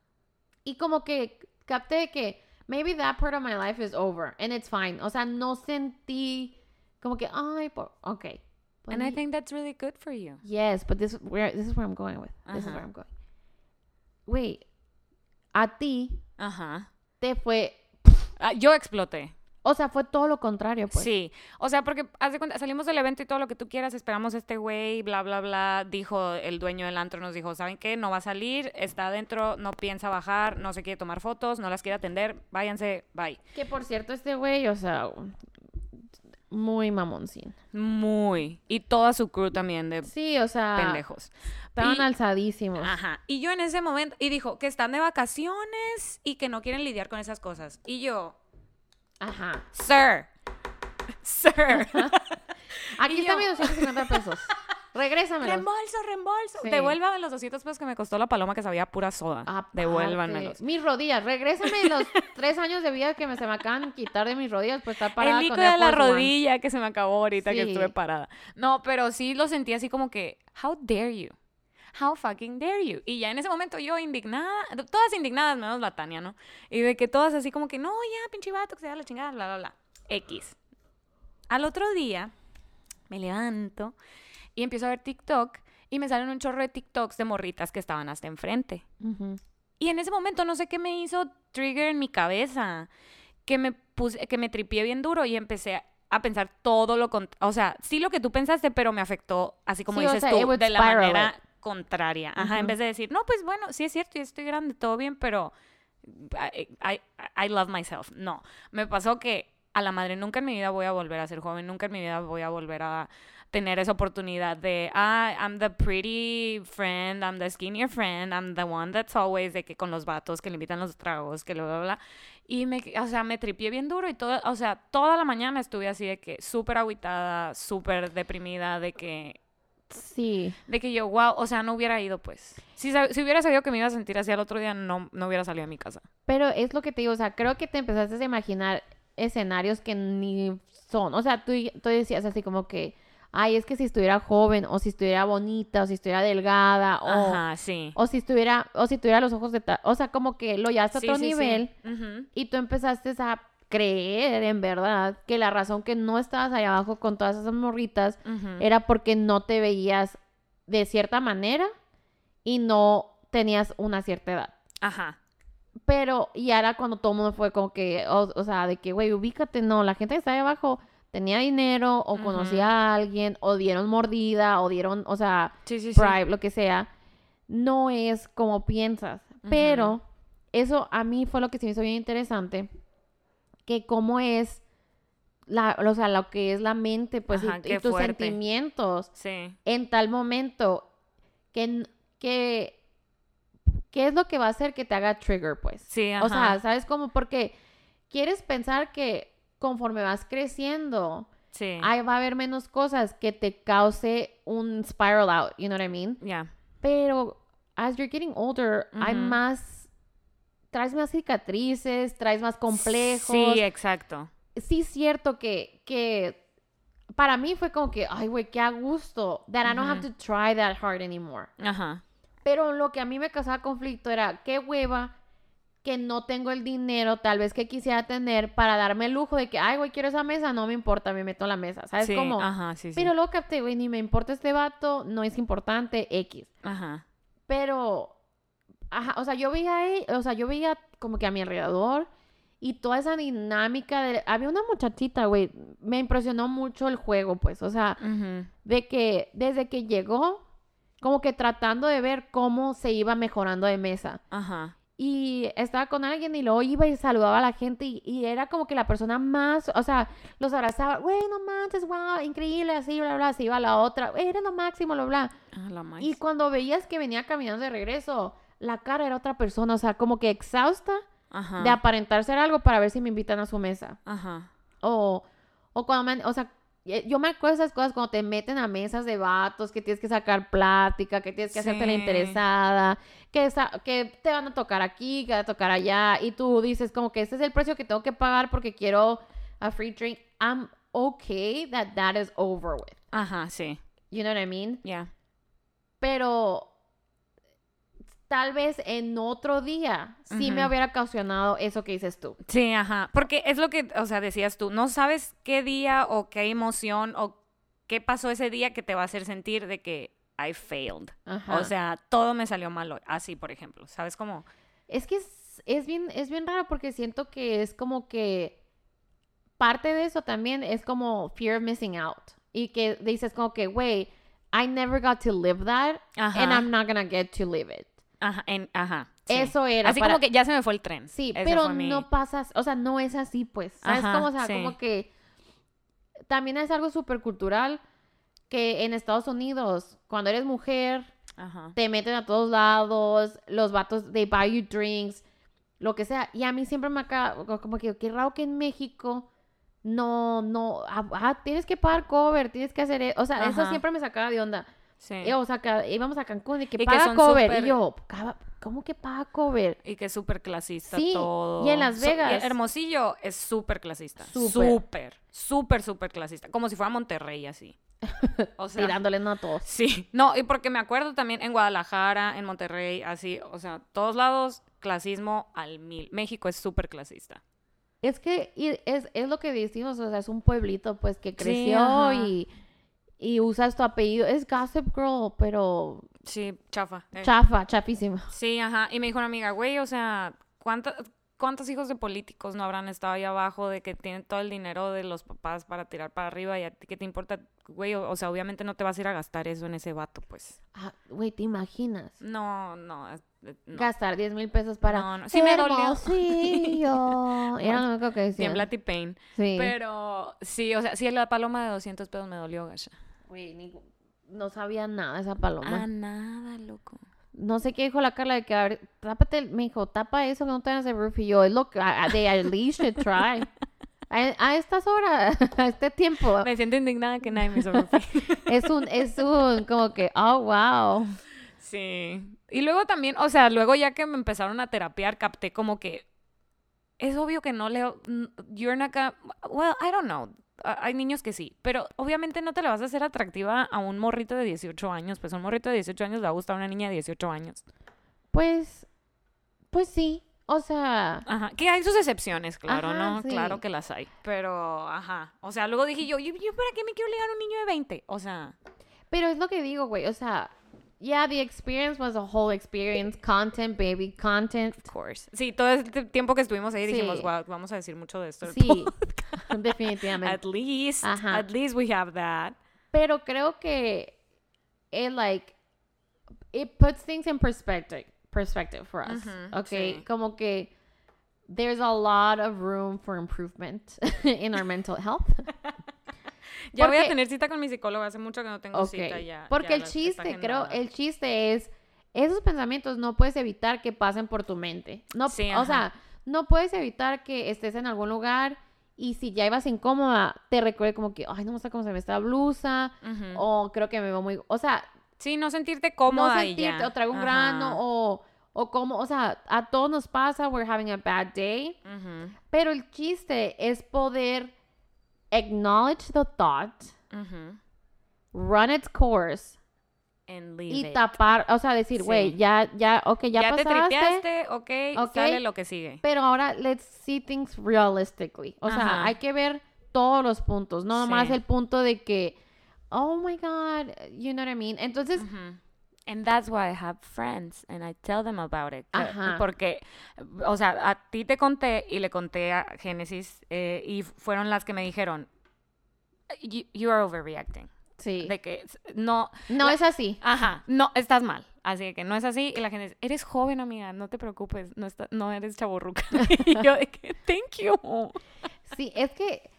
y como que capté que maybe that part of my life is over and it's fine, o sea, no sentí como que, ay, por, ok. Pues And I think that's really good for you. Yes, but this, where, this is where I'm going with, this is where I'm going. Wait, a ti Ajá. te fue, Ah, yo exploté. O sea, fue todo lo contrario, pues. Sí, o sea, porque haz de cuenta, salimos del evento y todo lo que tú quieras, esperamos a este güey, bla, bla, bla, dijo el dueño del antro, nos dijo, ¿saben qué? No va a salir, está adentro, no piensa bajar, no se quiere tomar fotos, no las quiere atender, váyanse, bye. Que por cierto, este güey, o sea, muy mamoncín. Muy. Y toda su crew también de Sí, o sea, pendejos. estaban Y- alzadísimos. Ajá. Y yo en ese momento, y dijo que están de vacaciones y que no quieren lidiar con esas cosas. Y yo, Ajá. sir, sir. [LAUGHS] Aquí están mis 250 pesos. Regrésamelos. reembolso, reembolso. Sí. Devuélvame los 200 pesos que me costó la paloma que sabía pura soda. Aparte, Devuélvanmelos. Mis rodillas. Regrésame los [LAUGHS] tres años de vida que me, se me acaban de quitar de mis rodillas por estar parada El líquido de la rodilla que se me acabó ahorita que estuve parada. No, pero sí lo sentí así como que, how dare you? How fucking dare you? Y ya en ese momento yo indignada, todas indignadas menos la Tania, ¿no? Y de que todas así como que, no, ya, pinche vato, que se da la chingada, bla, bla, bla. X. Al otro día me levanto y empiezo a ver TikTok y me salen un chorro de TikToks de morritas que estaban hasta enfrente. Ujú. Y en ese momento no sé qué me hizo trigger en mi cabeza, que me puse, que me tripié bien duro y empecé a, a pensar todo lo con, o sea, sí lo que tú pensaste, pero me afectó, así como Sí, o dices sea, tú, de la manera. Contraria. Ajá, en Ujú. vez de decir, no, pues bueno, sí es cierto, yo estoy grande, todo bien, pero I, I, I love myself. No, me pasó que a la madre nunca en mi vida voy a volver a ser joven, nunca en mi vida voy a volver a tener esa oportunidad de, ah, I'm the pretty friend, I'm the skinnier friend, I'm the one that's always de que con los vatos que le invitan los tragos, que bla, bla, bla. Y me, o sea, me tripié bien duro y todo, o sea, toda la mañana estuve así de que súper agüitada, súper deprimida, de que Sí. de que yo, wow, o sea, no hubiera ido, pues. Si, si hubiera sabido que me iba a sentir así al otro día, no, no hubiera salido a mi casa. Pero es lo que te digo, o sea, creo que te empezaste a imaginar escenarios que ni son. O sea, tú, tú decías así como que, ay, es que si estuviera joven, o si estuviera bonita, o si estuviera delgada, o, Ajá, sí. o si estuviera, o si tuviera los ojos de tal. O sea, como que lo llevaste a Sí, otro sí, sí. nivel y tú empezaste a creer en verdad que la razón que no estabas allá abajo con todas esas morritas era porque no te veías de cierta manera y no tenías una cierta edad. Ajá. Pero, y ahora cuando todo el mundo fue como que, o, o sea, de que, güey, ubícate, no, la gente que está ahí abajo tenía dinero, o conocía a alguien, o dieron mordida, o dieron, o sea, Sí, sí, sí. bribe, lo que sea. No es como piensas. Pero, eso a mí fue lo que se me hizo bien interesante, que cómo es, la, o sea, lo que es la mente, pues, y- Ajá, y, qué tus fuerte. sentimientos Sí. en tal momento que, que ¿qué es lo que va a hacer que te haga trigger, pues? Sí, O sea. ¿sabes cómo? Porque quieres pensar que conforme vas creciendo, Sí. ahí va a haber menos cosas que te cause un spiral out, you know what I mean? Ya. Pero as you're getting older, hay Ujú. más traes más cicatrices, traes más complejos. Sí, exacto. sí es cierto que, que para mí fue como que, ay, güey, qué a gusto. That I don't have to try that hard anymore. Ajá. Pero lo que a mí me causaba conflicto era, qué hueva que no tengo el dinero tal vez que quisiera tener para darme el lujo de que, ay, güey, quiero esa mesa, no me importa, me meto en la mesa. ¿Sabes sí, cómo? Ajá, sí, sí. Pero luego capté, güey, ni me importa este vato, no es importante, X. Ajá. Pero, ajá, o sea, yo veía, ahí- o sea, yo veía como que a mi alrededor y toda esa dinámica de... Había una muchachita, güey, me impresionó mucho el juego, pues, o sea, Ujú. de que desde que llegó, como que tratando de ver cómo se iba mejorando de mesa. Ajá. Y estaba con alguien y luego iba y saludaba a la gente y, y era como que la persona más, o sea, los abrazaba, güey, no manches, wow, increíble, así, bla, bla, se iba a la otra, güey, era lo máximo, bla, bla. Ah, la. Y cuando veías que venía caminando de regreso, la cara era otra persona, o sea, como que exhausta Ajá. de aparentar ser algo para ver si me invitan a su mesa. Ajá. O, o cuando me, o sea, eh, yo me acuerdo de esas cosas cuando te meten a mesas de vatos, que tienes que sacar plática, que tienes que hacerte la Sí. interesada, que, esa- que te van a tocar aquí, que van a tocar allá, y tú dices como que este es el precio que tengo que pagar porque quiero a free drink. I'm okay that that is over with. Ajá, sí. You know what I mean? Ya. pero tal vez en otro día sí me hubiera ocasionado eso que dices tú. Sí, ajá. Porque es lo que, o sea, decías tú, no sabes qué día o qué emoción o qué pasó ese día que te va a hacer sentir de que I failed. Ajá. O sea, todo me salió mal hoy. Así, por ejemplo. ¿Sabes cómo? es que es, es bien es bien raro porque siento que es como que parte de eso también es como fear of missing out y que dices como que, güey, I never got to live that Ajá. and I'm not gonna get to live it. Ajá. en- ajá sí. Eso era Así para- como que ya se me fue el tren. Sí, Ese pero mi- no pasas, o sea, no es así, pues. ¿Sabes Ajá, cómo? O sea, sí. como que también es algo súper cultural que en Estados Unidos, cuando eres mujer, Ajá. te meten a todos lados, los vatos, they buy you drinks, lo que sea. Y a mí siempre me acaba, como que qué raro que en México no, no, ah, ah, tienes que pagar cover, tienes que hacer, e-". o sea, eso Ajá. siempre me sacaba de onda. Sí. Eh, O sea, que íbamos a Cancún y que Y paga cover. Y yo, "Caba- ¿cómo que paga cover? Y que es súper clasista Sí, todo. y en Las So- Vegas- Hermosillo es súper clasista. Súper. Súper. Súper, clasista. Como si fuera Monterrey así. [LAUGHS] O sea, Tirándole no a todos. Sí, no, y porque me acuerdo también en Guadalajara, en Monterrey, así, o sea, todos lados, clasismo al mil. México es súper clasista. Es que es, es lo que decimos, o sea, es un pueblito pues que creció y, y usas tu apellido. Es Gossip Girl, pero Sí, chafa. eh. chafa, chafísima. Sí, ajá. Y me dijo una amiga, güey, o sea, ¿cuántas, cuántos hijos de políticos no habrán estado ahí abajo de que tienen todo el dinero de los papás para tirar para arriba y a ti qué te importa, güey, o, o sea, obviamente no te vas a ir a gastar eso en ese vato, pues. Ah, Güey, ¿te imaginas? No, no, eh, no. Gastar 10 mil pesos para... No, no. Sí me dolió. [LAUGHS] Era lo único que decía. Tiembla T-Pain. Sí. Pero sí, o sea, sí, la paloma de 200 pesos me dolió, gacha. Güey, ni- no sabía nada esa paloma. Ah, nada, loco. No sé qué dijo la Carla de que, a ver, tápate, me dijo, tapa eso que no te hagas el roof. Y yo, es lo que, a- a- they at least should try. A, a estas horas, [LAUGHS] a este tiempo, Me siento indignada que nadie me hizo roofing. [LAUGHS] es un, es un, como que, oh, wow. Sí. Y luego también, o sea, luego ya que me empezaron a terapiar, capté como que es obvio que no leo. You're not gonna. Well, I don't know. Hay niños que sí, pero obviamente no te le vas a hacer atractiva a un morrito de 18 años. Pues un morrito de 18 años le va a gustar a una niña de 18 años. Pues, pues sí, o sea, Ajá. Que hay sus excepciones, claro, Ajá, ¿no? sí. Claro que las hay. Pero, ajá. O sea, luego dije yo, ¿yo, yo para qué me quiero ligar a un niño de 20? O sea, pero es lo que digo, güey, o sea, yeah, the experience was a whole experience, content, baby, content. of course. Sí, todo este tiempo que estuvimos ahí dijimos, Sí. wow, vamos a decir mucho de esto. el Sí, [LAUGHS] [LAUGHS] At least, Ajá. at least we have that. Pero creo que it like it puts things in perspective perspective for us. Ujú, okay, sí. como que there's a lot of room for improvement [LAUGHS] in our mental health. Ya voy a Porque- tener cita con mi psicóloga, hace mucho que no tengo Okay. cita ya. Porque ya el está chiste, creo, el chiste es esos pensamientos no puedes evitar que pasen por tu mente. No, Sí, o ajá. sea, no puedes evitar que estés en algún lugar y si ya ibas incómoda, te recuerde como que, ay, no me gusta cómo se ve esta blusa, Ujú. o creo que me veo muy, o sea, Sí, no sentirte cómoda no y ya. sentirte o traigo un Ajá. grano o, o como, o sea, a todos nos pasa, we're having a bad day, Ujú, pero el chiste es poder acknowledge the thought, run its course And leave y it. tapar, o sea, decir, güey, Sí. ya, ya, ok, ya, Ya, te pasaste, tripeaste, ok, Ok. sale lo que sigue. pero ahora let's see things realistically, o sea, hay que ver todos los puntos, no nomás Sí. el punto de que, oh my God, you know what I mean, entonces. And that's why I have friends and I tell them about it. Ajá. Porque, o sea, a ti te conté y le conté a Génesis eh, y fueron las que me dijeron, you, you are overreacting. sí, De que no, no la- es así, ajá, no, estás mal. Así que no es así. Y la gente dice, eres joven, amiga, no te preocupes, no, está, no eres chaborruca. [LAUGHS] y yo de que, thank you. Sí, es que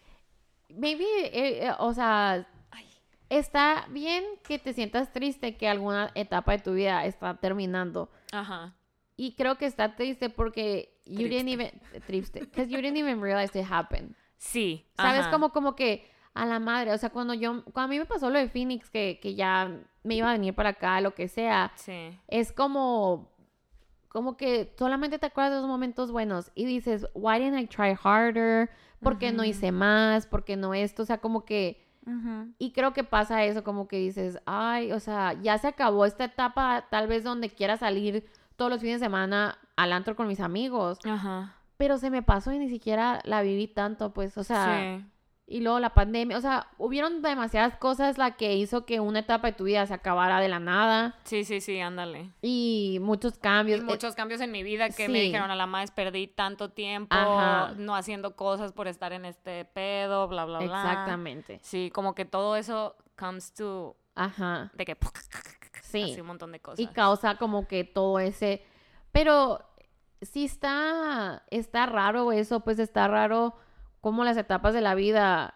maybe, eh, eh, o sea, está bien que te sientas triste que alguna etapa de tu vida está terminando. Ajá. Y creo que está triste porque you didn't even triste, because you didn't even realize it happened. Sí. Sabes ajá. como como que a la madre, o sea, cuando yo cuando a mí me pasó lo de Phoenix que que ya me iba a venir para acá, lo que sea, Sí. es como como que solamente te acuerdas de los momentos buenos y dices, why didn't I try harder? ¿Por qué no hice más? ¿Por qué no esto? O sea, como que Y creo que pasa eso, como que dices, ay, o sea, ya se acabó esta etapa, tal vez donde quiera salir todos los fines de semana al antro con mis amigos, Ajá. pero se me pasó y ni siquiera la viví tanto, pues, o sea, sí. Y luego la pandemia, o sea, hubieron demasiadas cosas la que hizo que una etapa de tu vida se acabara de la nada Sí, sí, sí, ándale. y muchos Y cambios. eh, muchos cambios en mi vida que me dijeron a la más perdí tanto tiempo Ajá. no haciendo cosas por estar en este pedo, bla, bla, bla. Exactamente. Sí, como que todo eso comes to Ajá. de que Sí. así un montón de cosas. y causa como que todo ese pero sí está está raro eso pues está raro como las etapas de la vida.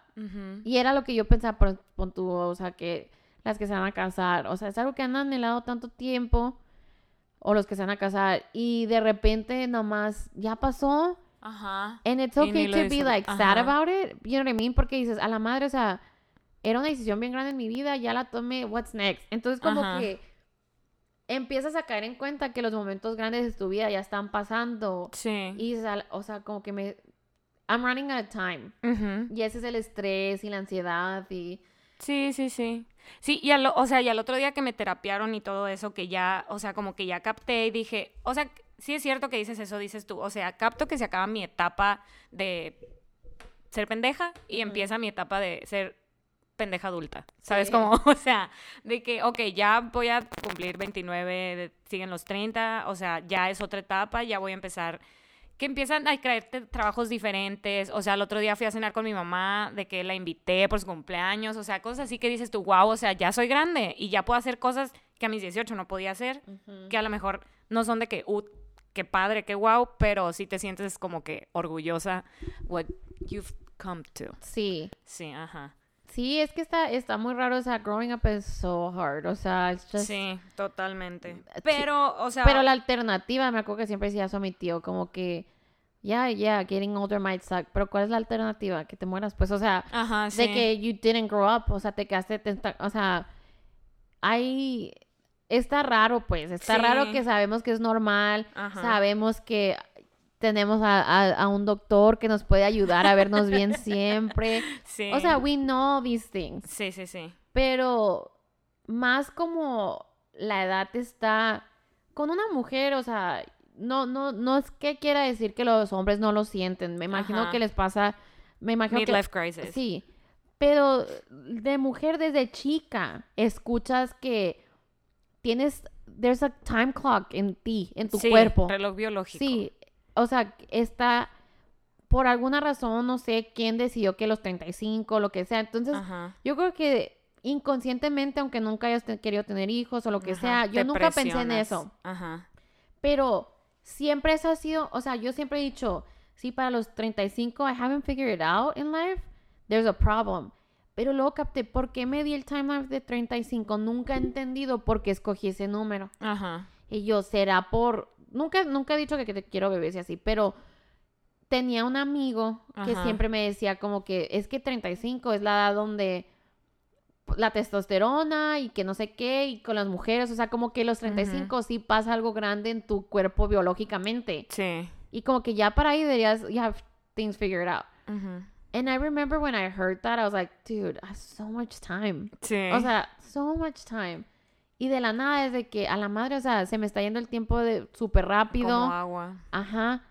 Y era lo que yo pensaba por, por tu o sea que las que se van a casar. O sea es algo que han anhelado tanto tiempo o los que se van a casar y de repente nomás ya pasó. Ajá. and it's okay to be like sad about it you know what I mean porque dices a la madre o sea era una decisión bien grande en mi vida ya la tomé what's next entonces como que empiezas a caer en cuenta que los momentos grandes de tu vida ya están pasando. Sí. y o sea como que me I'm running out of time Ujú. y ese es el estrés y la ansiedad y Sí, sí, sí. Sí, y al, o sea, y al otro día que me terapiaron y todo eso, que ya, o sea, como que ya capté y dije, o sea, sí es cierto que dices eso, dices tú, o sea, capto que se acaba mi etapa de ser pendeja y empieza mi etapa de ser pendeja adulta, ¿sabes? Sí. Como, [LAUGHS] o sea, de que, ok, ya voy a cumplir 29, de- siguen los 30, o sea, ya es otra etapa, ya voy a empezar que empiezan a creerte trabajos diferentes. O sea, el otro día fui a cenar con mi mamá, de que la invité por su cumpleaños. O sea, cosas así que dices tú, wow, o sea, ya soy grande y ya puedo hacer cosas que a mis 18 no podía hacer. Que a lo mejor no son de que, uh, qué padre, qué wow, pero sí te sientes como que orgullosa what you've come to. Sí. Sí, ajá. Sí, es que está, está muy raro, o sea, growing up is so hard, o sea, it's just... Sí, totalmente. Pero, o sea... Pero la alternativa, me acuerdo que siempre decía eso a mi tío, como que, yeah, yeah, getting older might suck, pero ¿cuál es la alternativa? Que te mueras, pues, o sea, Ajá, sí. de que you didn't grow up, o sea, te quedaste, tenta- o sea, hay, está raro, pues, está Sí. raro que sabemos que es normal, Ajá. sabemos que tenemos a, a- a un doctor que nos puede ayudar a vernos bien siempre, [LAUGHS] Sí. o sea, we know these things, Sí, sí, sí. pero más como la edad está con una mujer, o sea, no, no, no es que quiera decir que los hombres no lo sienten. Me imagino Ajá. que les pasa, me imagino que Midlife crisis. sí, pero de mujer desde chica escuchas que tienes, there's a time clock en ti, en tu Sí, cuerpo. reloj biológico. Sí, o sea, está por alguna razón, no sé quién decidió que los 35, lo que sea. Entonces, Ajá. yo creo que inconscientemente, aunque nunca hayas te- querido tener hijos o lo que Ajá, sea, yo nunca pensé en eso. Ajá. Pero siempre eso ha sido, o sea, yo siempre he dicho, sí, para los 35, I haven't figured it out in life, there's a problem. Pero luego capté, ¿por qué me di el timeline de 35? Nunca he entendido por qué escogí ese número. Ajá. Y yo, será por... Nunca, nunca he dicho que, que te quiero bebés y así, pero tenía un amigo que Ajá. siempre me decía como que es que 35 es la edad donde la testosterona y que no sé qué y con las mujeres, o sea, como que los 35 sí pasa algo grande en tu cuerpo biológicamente. Sí. Y como que ya para ahí deberías, you have things figured out. And I remember when I heard that, I was like, dude, I have so much time. Sí. O sea, so much time. Y de la nada, desde que a la madre, o sea, se me está yendo el tiempo de súper rápido. Como agua. Ajá.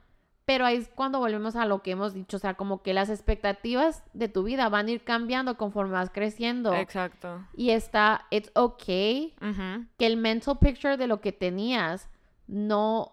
Pero ahí es cuando volvemos a lo que hemos dicho, o sea, como que las expectativas de tu vida van a ir cambiando conforme vas creciendo. Exacto. Y está, it's okay Ujú. que el mental picture de lo que tenías no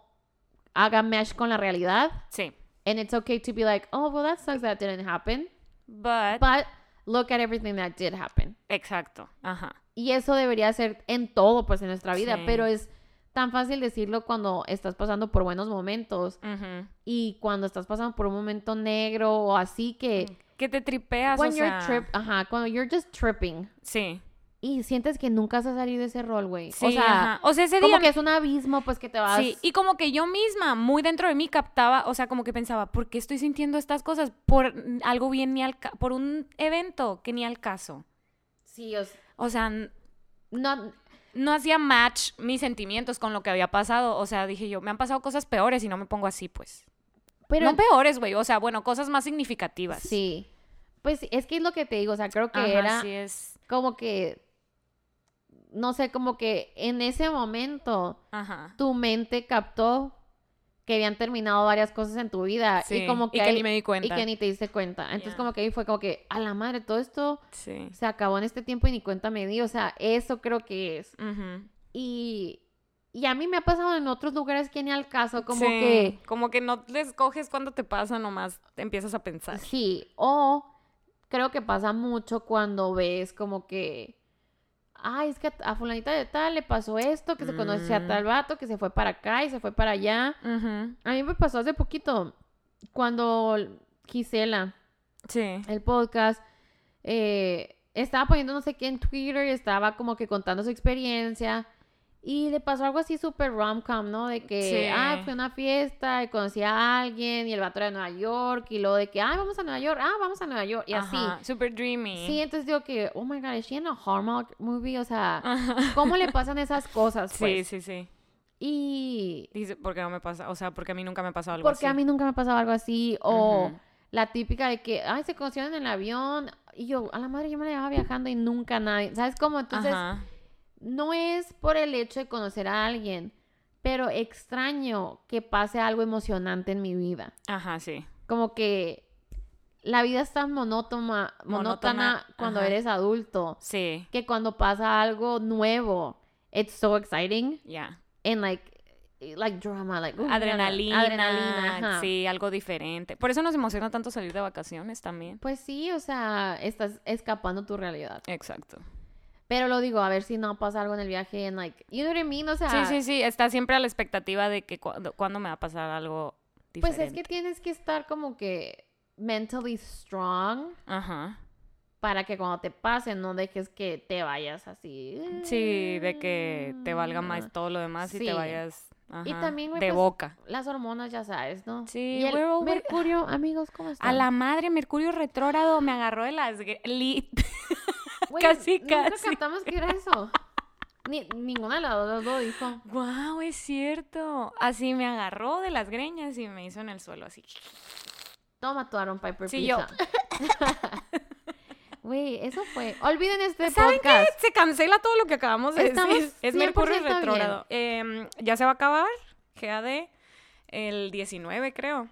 haga mesh con la realidad. Sí. And it's okay to be like, oh, well, that sucks that didn't happen. But, But look at everything that did happen. Exacto. Ajá. Y eso debería ser en todo, pues, en nuestra vida. Sí. Pero es tan fácil decirlo cuando estás pasando por buenos momentos Ujú. y cuando estás pasando por un momento negro o así que Que te tripeas, when o you're sea. trip, ajá, cuando you're just tripping Sí. y sientes que nunca vas a salir de ese rol, güey. Sí, o sea, ajá. O sea, ese como que es un abismo, pues que te vas. Sí, y como que yo misma, muy dentro de mí, captaba, o sea, como que pensaba, ¿por qué estoy sintiendo estas cosas? Por algo bien ni al por un evento que ni al caso. Sí, o s- O sea, no, no hacía match mis sentimientos con lo que había pasado. O sea, dije yo, me han pasado cosas peores y no me pongo así, pues. pero no peores, güey. O sea, bueno, cosas más significativas. sí. Pues es que es lo que te digo, o sea, creo que Ajá, era sí es. como que no sé, como que en ese momento Ajá. tu mente captó que habían terminado varias cosas en tu vida Sí, y como que, y que ahí- ni me di y cuenta. que ni te diste cuenta. Entonces como que ahí fue como que a la madre todo esto Sí. se acabó en este tiempo y ni cuenta me di, o sea, eso creo que es. Y y a mí me ha pasado en otros lugares que ni al caso, como Sí, que Como que no les coges cuando te pasa, nomás te empiezas a pensar. sí, o creo que pasa mucho cuando ves como que Ay, es que a fulanita de tal le pasó esto, que se conoce a Mm. tal vato, que se fue para acá y se fue para allá. A mí me pasó hace poquito, cuando Gisela, Sí. el podcast, eh, estaba poniendo no sé qué en Twitter y estaba como que contando su experiencia. Y le pasó algo así súper rom-com, ¿no? De que, Sí. ah, fue a una fiesta y conocí a alguien y el vato era de Nueva York y luego de que, ah, vamos a Nueva York, ah, vamos a Nueva York y así. Ajá, Super dreamy. Sí, entonces digo que, oh my god, ¿es she in a Hallmark movie? O sea, Ajá. [LAUGHS] ¿cómo le pasan esas cosas, Sí, pues? sí, sí. Y Dice, porque no me pasa, o sea, porque a mí nunca me ha pasado algo porque así. a mí nunca me ha pasado algo así. O Ujú. la típica de que, ay, se conocieron en el avión. Y yo, a la madre, yo me la llevaba viajando y nunca nadie. ¿Sabes cómo? Entonces, Ajá. No es por el hecho de conocer a alguien, pero extraño que pase algo emocionante en mi vida. Ajá, sí. Como que la vida es tan monótona, monótona cuando ajá. eres adulto, Sí, que cuando pasa algo nuevo, it's so exciting. ya. And like, like drama, like uh, Adrenalina, adrenalina, ajá. sí, algo diferente. Por eso nos emociona tanto salir de vacaciones también. Pues sí, o sea, estás escapando tu realidad. Exacto. Pero lo digo, a ver si no pasa algo en el viaje, and like, you know what I mean, o sea, Sí, sí, sí, está siempre a la expectativa de que cuando, cuándo me va a pasar algo pues diferente. es que tienes que estar como que mentally strong Ajá. para que cuando te pase no dejes que te vayas así. Sí, de que te valga más todo lo demás y te vayas Y ajá, también, güey, de pues, boca. Las hormonas, ya sabes, ¿no? Sí, y el Mercurio, [LAUGHS] amigos, ¿cómo están? A la madre, Mercurio retrógrado me agarró de las... li- [LAUGHS] Güey, casi, nunca casi. captamos que era eso. [LAUGHS] Ni, ninguna de las dos lo dijo. Wow, es cierto. Así me agarró de las greñas y me hizo en el suelo así. Toma tu Aaron Piper Sí, yo. pizza. [LAUGHS] Güey, eso fue. Olviden este ¿Saben qué? podcast. Se cancela todo lo que acabamos de Estamos decir. Es Mercurio 100% bien. retrógrado. Em, ya se va a acabar. GAD el 19, creo.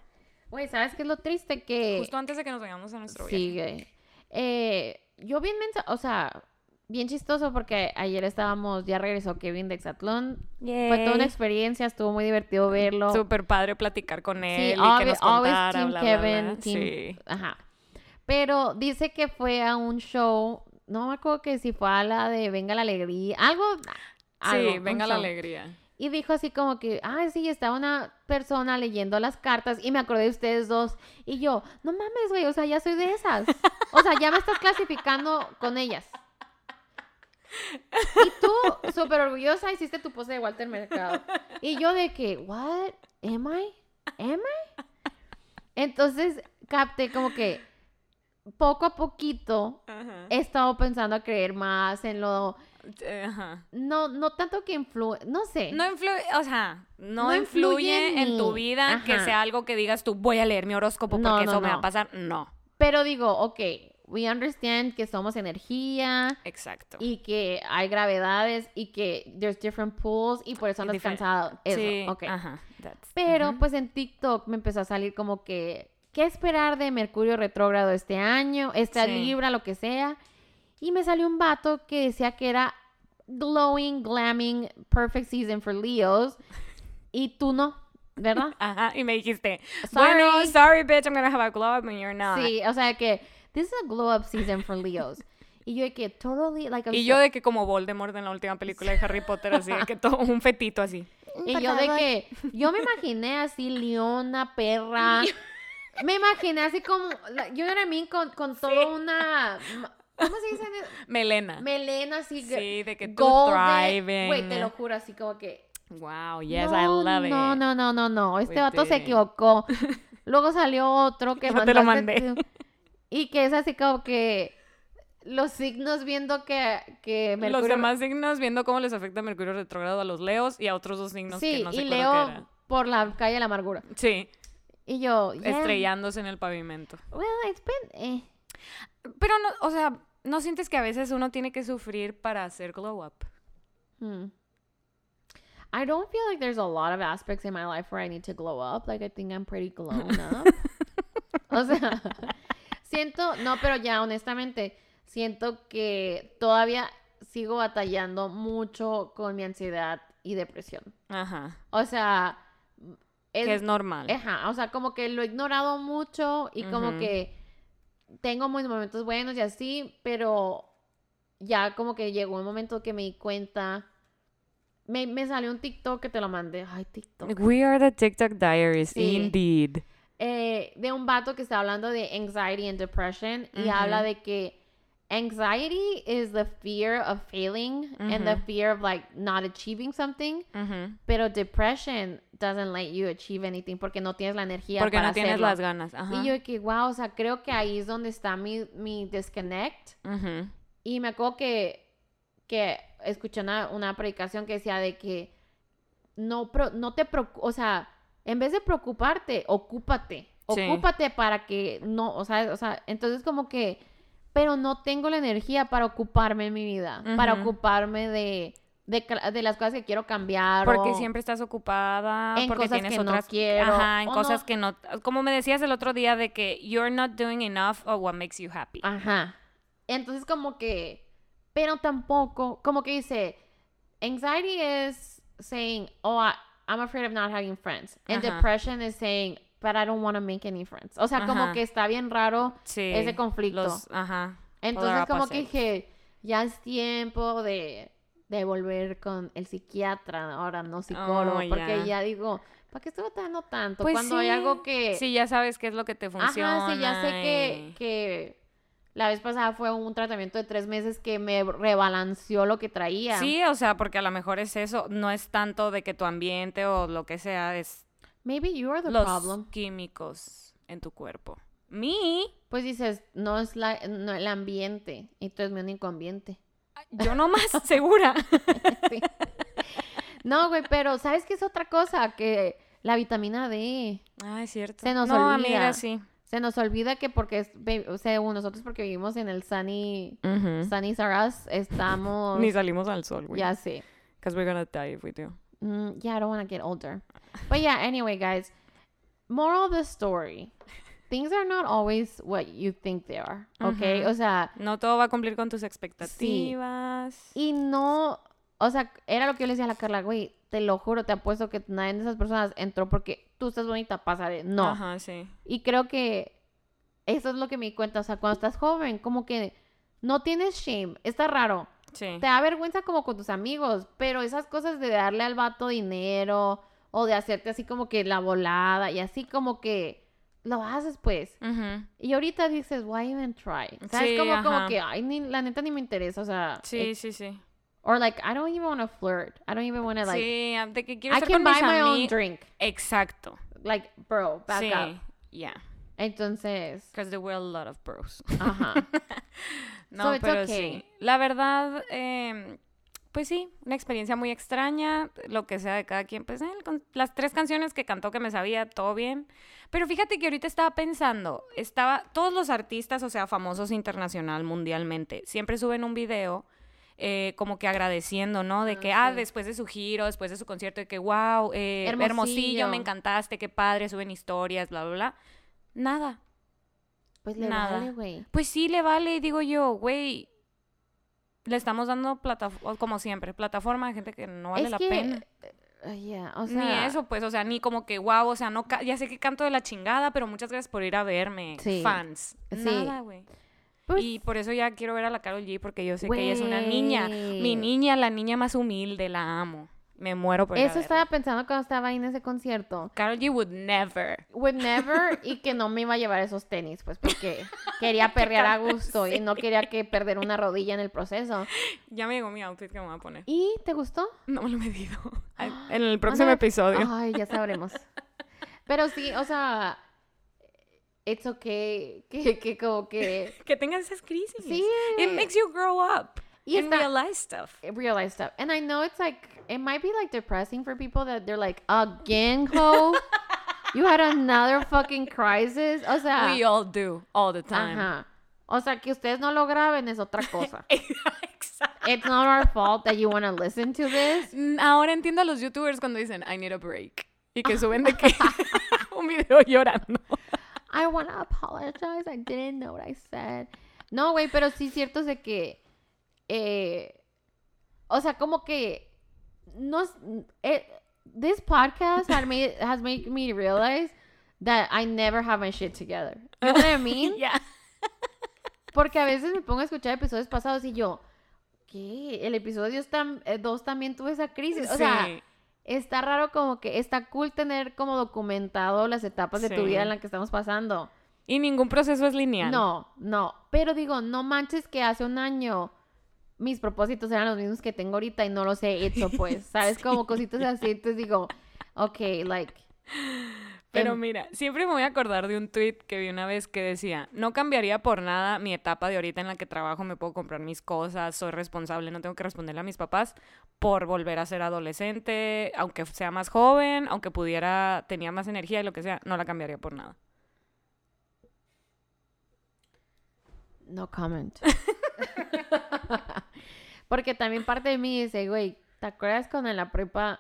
Güey, ¿sabes qué es lo triste? Que Justo antes de que nos vayamos a nuestro viaje. Sí, güey. Eh, yo bien mensa, o sea, bien chistoso porque ayer estábamos, ya regresó Kevin de Exatlón. Fue toda una experiencia, estuvo muy divertido verlo. Súper padre platicar con Sí, él y que nos contara, team bla, bla, bla. Kevin, team- Sí. Ajá. Pero dice que fue a un show, no me acuerdo que si fue a la de Venga la Alegría, algo. algo, Sí, venga la alegría. Y dijo así como que, ay, sí, estaba una persona leyendo las cartas y me acordé de ustedes dos. Y yo, no mames, güey, o sea, ya soy de esas. O sea, ya me estás clasificando con ellas. Y tú, súper orgullosa, hiciste tu pose de Walter Mercado. Y yo de que, what? Am I? Am I? Entonces, capté como que poco a poquito Ajá. he estado pensando a creer más en lo... Eh, Ajá. No, no tanto que influye, no sé. No influye, o sea, no, No influye influye en tu vida que sea algo que digas tú, voy a leer mi horóscopo porque No, no, eso me va a pasar. No, Pero digo, ok, we understand que somos energía exacto. y que hay gravedades y que there's different pools y por eso andas cansado. Eso, sí, ok. ajá. that's- Pero pues en TikTok me empezó a salir como que, ¿qué esperar de Mercurio retrógrado este año? Esta Sí. Libra, lo que sea. Y me salió un vato que decía que era glowing, glamming, perfect season for Leos. Y tú no, ¿verdad? [LAUGHS] Ajá, y me dijiste, Sorry. bueno, sorry bitch, I'm gonna have a glow up and you're not. Sí, o sea que this is a glow up season for Leos. Y yo de que totally like I'm Y so- yo de que como Voldemort en la última película de Harry Potter, así, de que [LAUGHS] todo un fetito así. y yo de que yo me imaginé así leona, perra. [LAUGHS] Me imaginé así como yo era mí con con toda una ¿Cómo se dice? [LAUGHS] Melena. Melena así Sí, de que tú thriving. Güey, te lo juro así como que Wow, yes, no, I love it. No, no, no, no, no. Este We vato se did equivocó. Luego salió otro que [LAUGHS] Yo te lo mandé. Y que es así como que los signos viendo que, que Mercurio... Los demás signos viendo cómo les afecta Mercurio retrógrado a los leos y a otros dos signos Sí, que no sé y Leo era. por la calle de la amargura. Sí, Y yo, yeah. estrellándose en el pavimento. Well, it's been... eh. Pero no, o sea, ¿no sientes que a veces uno tiene que sufrir para hacer glow up? Hmm. I don't feel like there's a lot of aspects in my life where I need to glow up. Like, I think I'm pretty grown up. [LAUGHS] o sea, [LAUGHS] siento, no, pero ya, honestamente, siento que todavía sigo batallando mucho con mi ansiedad y depresión. Ajá. O sea, es, que es normal. Ajá, o sea, como que lo he ignorado mucho y como que tengo mis momentos buenos y así, pero ya como que llegó un momento que me di cuenta. Me, me salió un TikTok que te lo mandé. Ay, TikTok. We are the TikTok diaries, Sí. indeed. Eh, de un vato que está hablando de anxiety and depression y habla de que anxiety is the fear of failing and the fear of like not achieving something, pero depression doesn't let you achieve anything porque no tienes la energía Porque para no tienes hacerlo. las ganas. Ajá. Y yo que, wow, o sea, creo que ahí es donde está mi, mi disconnect. Y me acuerdo que, que escuché una, una predicación que decía de que no, pro- no te o sea, en vez de preocuparte, ocúpate. Sí. Ocúpate para que no, o sea, o sea, entonces como que, pero no tengo la energía para ocuparme en mi vida, para ocuparme de, de, de las cosas que quiero cambiar. Porque o- siempre estás ocupada, En porque cosas tienes que no otras quiero, ajá, en cosas no- que no, como me decías el otro día de que you're not doing enough of what makes you happy. Ajá. Entonces como que, pero tampoco, como que dice, anxiety is saying, oh, I, I'm afraid of not having friends. And Ajá. depression is saying, but I don't want to make any friends. O sea, como Ajá. que está bien raro Sí. ese conflicto. Los, ajá. Entonces, como que dije, ya es tiempo de, de volver con el psiquiatra, ahora no psicólogo, Oh, porque ya. ya digo, ¿para qué estoy batallando tanto? Pues Cuando hay sí. algo que... Sí, ya sabes qué es lo que te funciona. Ajá, sí, ya sé que, y- que la vez pasada fue un tratamiento de tres meses que me rebalanceó lo que traía. Sí, o sea, porque a lo mejor es eso. No es tanto de que tu ambiente o lo que sea, es Maybe you are the los problem. químicos en tu cuerpo. Me, Pues dices, no es la, no, el ambiente, eres mi único ambiente. Yo no más [LAUGHS] segura. [LAUGHS] Sí. No, güey, pero ¿sabes qué es otra cosa? Que la vitamina D. Ah, es cierto. Se nos no, olvida. amiga, sí. Se nos olvida que porque, es, o sea, nosotros porque vivimos en el sunny, sunny Saras, estamos... Ni salimos al sol, güey. Ya sé. Because we're gonna die if we do. Mm, yeah, I don't want to get older. But yeah, anyway, guys. Moral of the story. Things are not always what you think they are, ¿ok? Ujú. O sea, No todo va a cumplir con tus expectativas. y no... O sea, era lo que yo le decía a la Carla, güey, te lo juro, te apuesto que nadie de esas personas entró porque tú estás bonita, pásale. No. Ajá, sí. Y creo que eso es lo que me di cuenta. O sea, cuando estás joven, como que no tienes shame. Está raro. Sí. Te da vergüenza como con tus amigos, pero esas cosas de darle al vato dinero o de hacerte así como que la volada y así como que lo haces pues. Ujú. Y ahorita dices, why even try? ¿Sabes? Sí, como, como ajá. que, ay, ni, la neta ni me interesa, o sea. Sí, eh, sí, sí. or like, I don't even want to flirt. I don't even want to like, sí, de que quiero I can con buy my own drink. Exacto. Like, bro, back sí. up. Yeah. Entonces, Because there were a lot of bros. ajá. [LAUGHS] No, So pero okay. sí. La verdad, eh, pues sí, una experiencia muy extraña, lo que sea de cada quien. Pues eh, con las tres canciones que cantó que me sabía, todo bien. Pero fíjate que ahorita estaba pensando, estaba, todos los artistas, o sea, famosos internacional, mundialmente, siempre suben un video eh, como que agradeciendo, ¿no? De Ah, que, ah, después de su giro, después de su concierto, de que, wow, eh, hermosillo. Hermosillo. me encantaste, qué padre, suben historias, bla, bla, bla. Nada. Pues le Nada. vale, güey. Pues sí, le vale, digo yo, güey. Le estamos dando plataforma, como siempre, plataforma a gente que no vale es la que, pena. eh, yeah, o sea, ni eso, pues, o sea, ni como que, wow, o sea, no, ya sé que canto de la chingada, pero muchas gracias por ir a verme, Sí. fans. Sí. Nada, güey. pues, y por eso ya quiero ver a la Carol G, porque yo sé que ella es una niña. Mi niña, la niña más humilde, la amo. Me muero por Eso verla. estaba pensando cuando estaba ahí en ese concierto. Carol G would never. Would never y que no me iba a llevar esos tenis, pues porque [LAUGHS] quería perrear a gusto y no quería que perder una rodilla en el proceso. Ya me llegó mi outfit que me voy a poner. ¿Y te gustó? No me lo he medido. [GASPS] En el próximo episodio. Ay, ya sabremos. Pero sí, o sea, it's okay que, que como que [LAUGHS] que tengas esas crisis. sí. It makes you grow up Y and está- realize stuff. realize stuff. And I know it's like it might be like depressing for people that they're like, again, ho, you had another fucking crisis. O sea, We all do all the time. ajá. O sea, que ustedes no lo graben es otra cosa. [LAUGHS] Exacto. It's not our fault that you want to listen to this. Mm, Ahora entiendo a los youtubers cuando dicen I need a break y que suben de que [LAUGHS] un video llorando. I want to apologize. I didn't know what I said. No, güey, pero sí cierto es de que eh, o sea, como que no eh, this podcast had made, [LAUGHS] has made me realize that I never have my shit together. [LAUGHS] You know what I mean? Ya. Porque a veces me pongo a escuchar episodios pasados y yo, ¿qué? El episodio 2 también tuve esa crisis. O sea, Sí. está raro como que está cool tener como documentado las etapas de tu Sí. vida en la que estamos pasando. Y ningún proceso es lineal. No, no. Pero digo, no manches que hace un año mis propósitos eran los mismos que tengo ahorita y no los he hecho, pues. [LAUGHS] ¿Sabes? Como cositas así. Entonces digo, ok, like. Pero em, mira, siempre me voy a acordar de un tweet que vi una vez que decía, no cambiaría por nada mi etapa de ahorita en la que trabajo, me puedo comprar mis cosas, soy responsable, no tengo que responderle a mis papás por volver a ser adolescente, aunque sea más joven, aunque pudiera, tenía más energía y lo que sea, no la cambiaría por nada. No comment. [LAUGHS] Porque también parte de mí dice, güey, ¿te acuerdas cuando en la prepa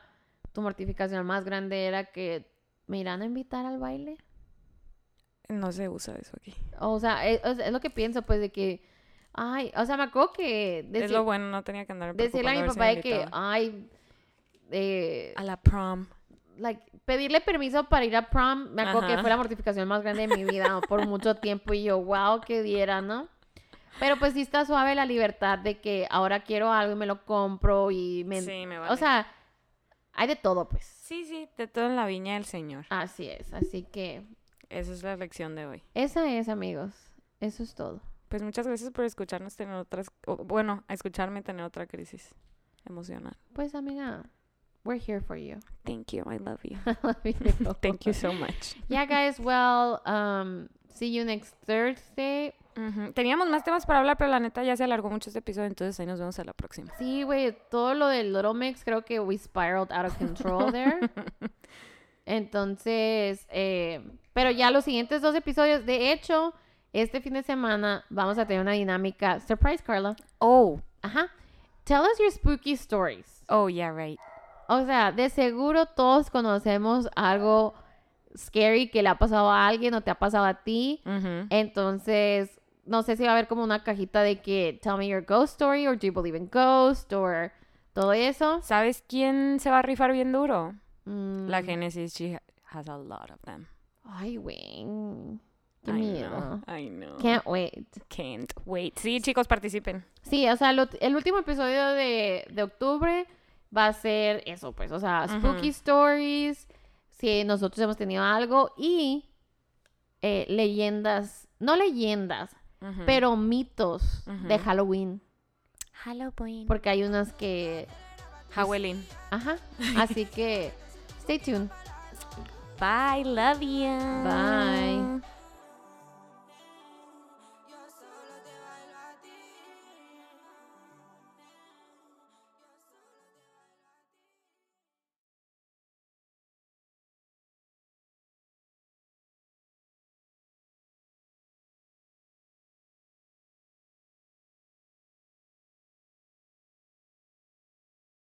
tu mortificación más grande era que me irán a invitar al baile? No se usa eso aquí. O sea, es, es lo que pienso, pues, de que, ay, o sea, me acuerdo que es decir- lo bueno, no tenía que andar decirle a mi papá de que, ay, eh, A la prom. like, pedirle permiso para ir a prom, me acuerdo que fue la mortificación más grande de mi vida por mucho tiempo y yo, wow, que diera, ¿no? Pero pues sí está suave la libertad de que ahora quiero algo y me lo compro y me... Sí, me O vale. sea, hay de todo, pues. Sí, sí, de todo en la viña del Señor. Así es, así que Esa es la lección de hoy. esa es, amigos. Eso es todo. Pues muchas gracias por escucharnos tener otras, o, bueno, escucharme tener otra crisis emocional. Pues, amiga, we're here for you. Thank you, I love you. [LAUGHS] Love you. [LAUGHS] Thank you so much. Yeah, guys, well, um, see you next Thursday. Teníamos más temas para hablar, pero la neta ya se alargó mucho este episodio, entonces ahí nos vemos a la próxima. Sí, güey, todo lo del Little Mix, creo que we spiraled out of control there. [LAUGHS] Entonces, eh, pero ya los siguientes dos episodios, de hecho, este fin de semana vamos a tener una dinámica. Surprise, Carla. Oh, Ajá. Tell us your spooky stories. oh, yeah, right. O sea, de seguro todos conocemos algo scary que le ha pasado a alguien o te ha pasado a ti. Entonces, no sé si va a haber como una cajita de que tell me your ghost story or do you believe in ghosts or todo eso. ¿Sabes quién se va a rifar bien duro? Mm, La Genesis, she ha- has a lot of them. Ay, güey. Qué I miedo. know, I know. Can't wait. Can't wait. Sí, chicos, participen. Sí, o sea, lo- el último episodio de, de octubre va a ser eso, pues. O sea, spooky stories, si nosotros hemos tenido algo y eh, leyendas, no leyendas, Pero mitos de. Halloween. Halloween. Porque hay unas que... Halloween. Ajá. [LAUGHS] Así que, stay tuned. Bye, love you. Bye.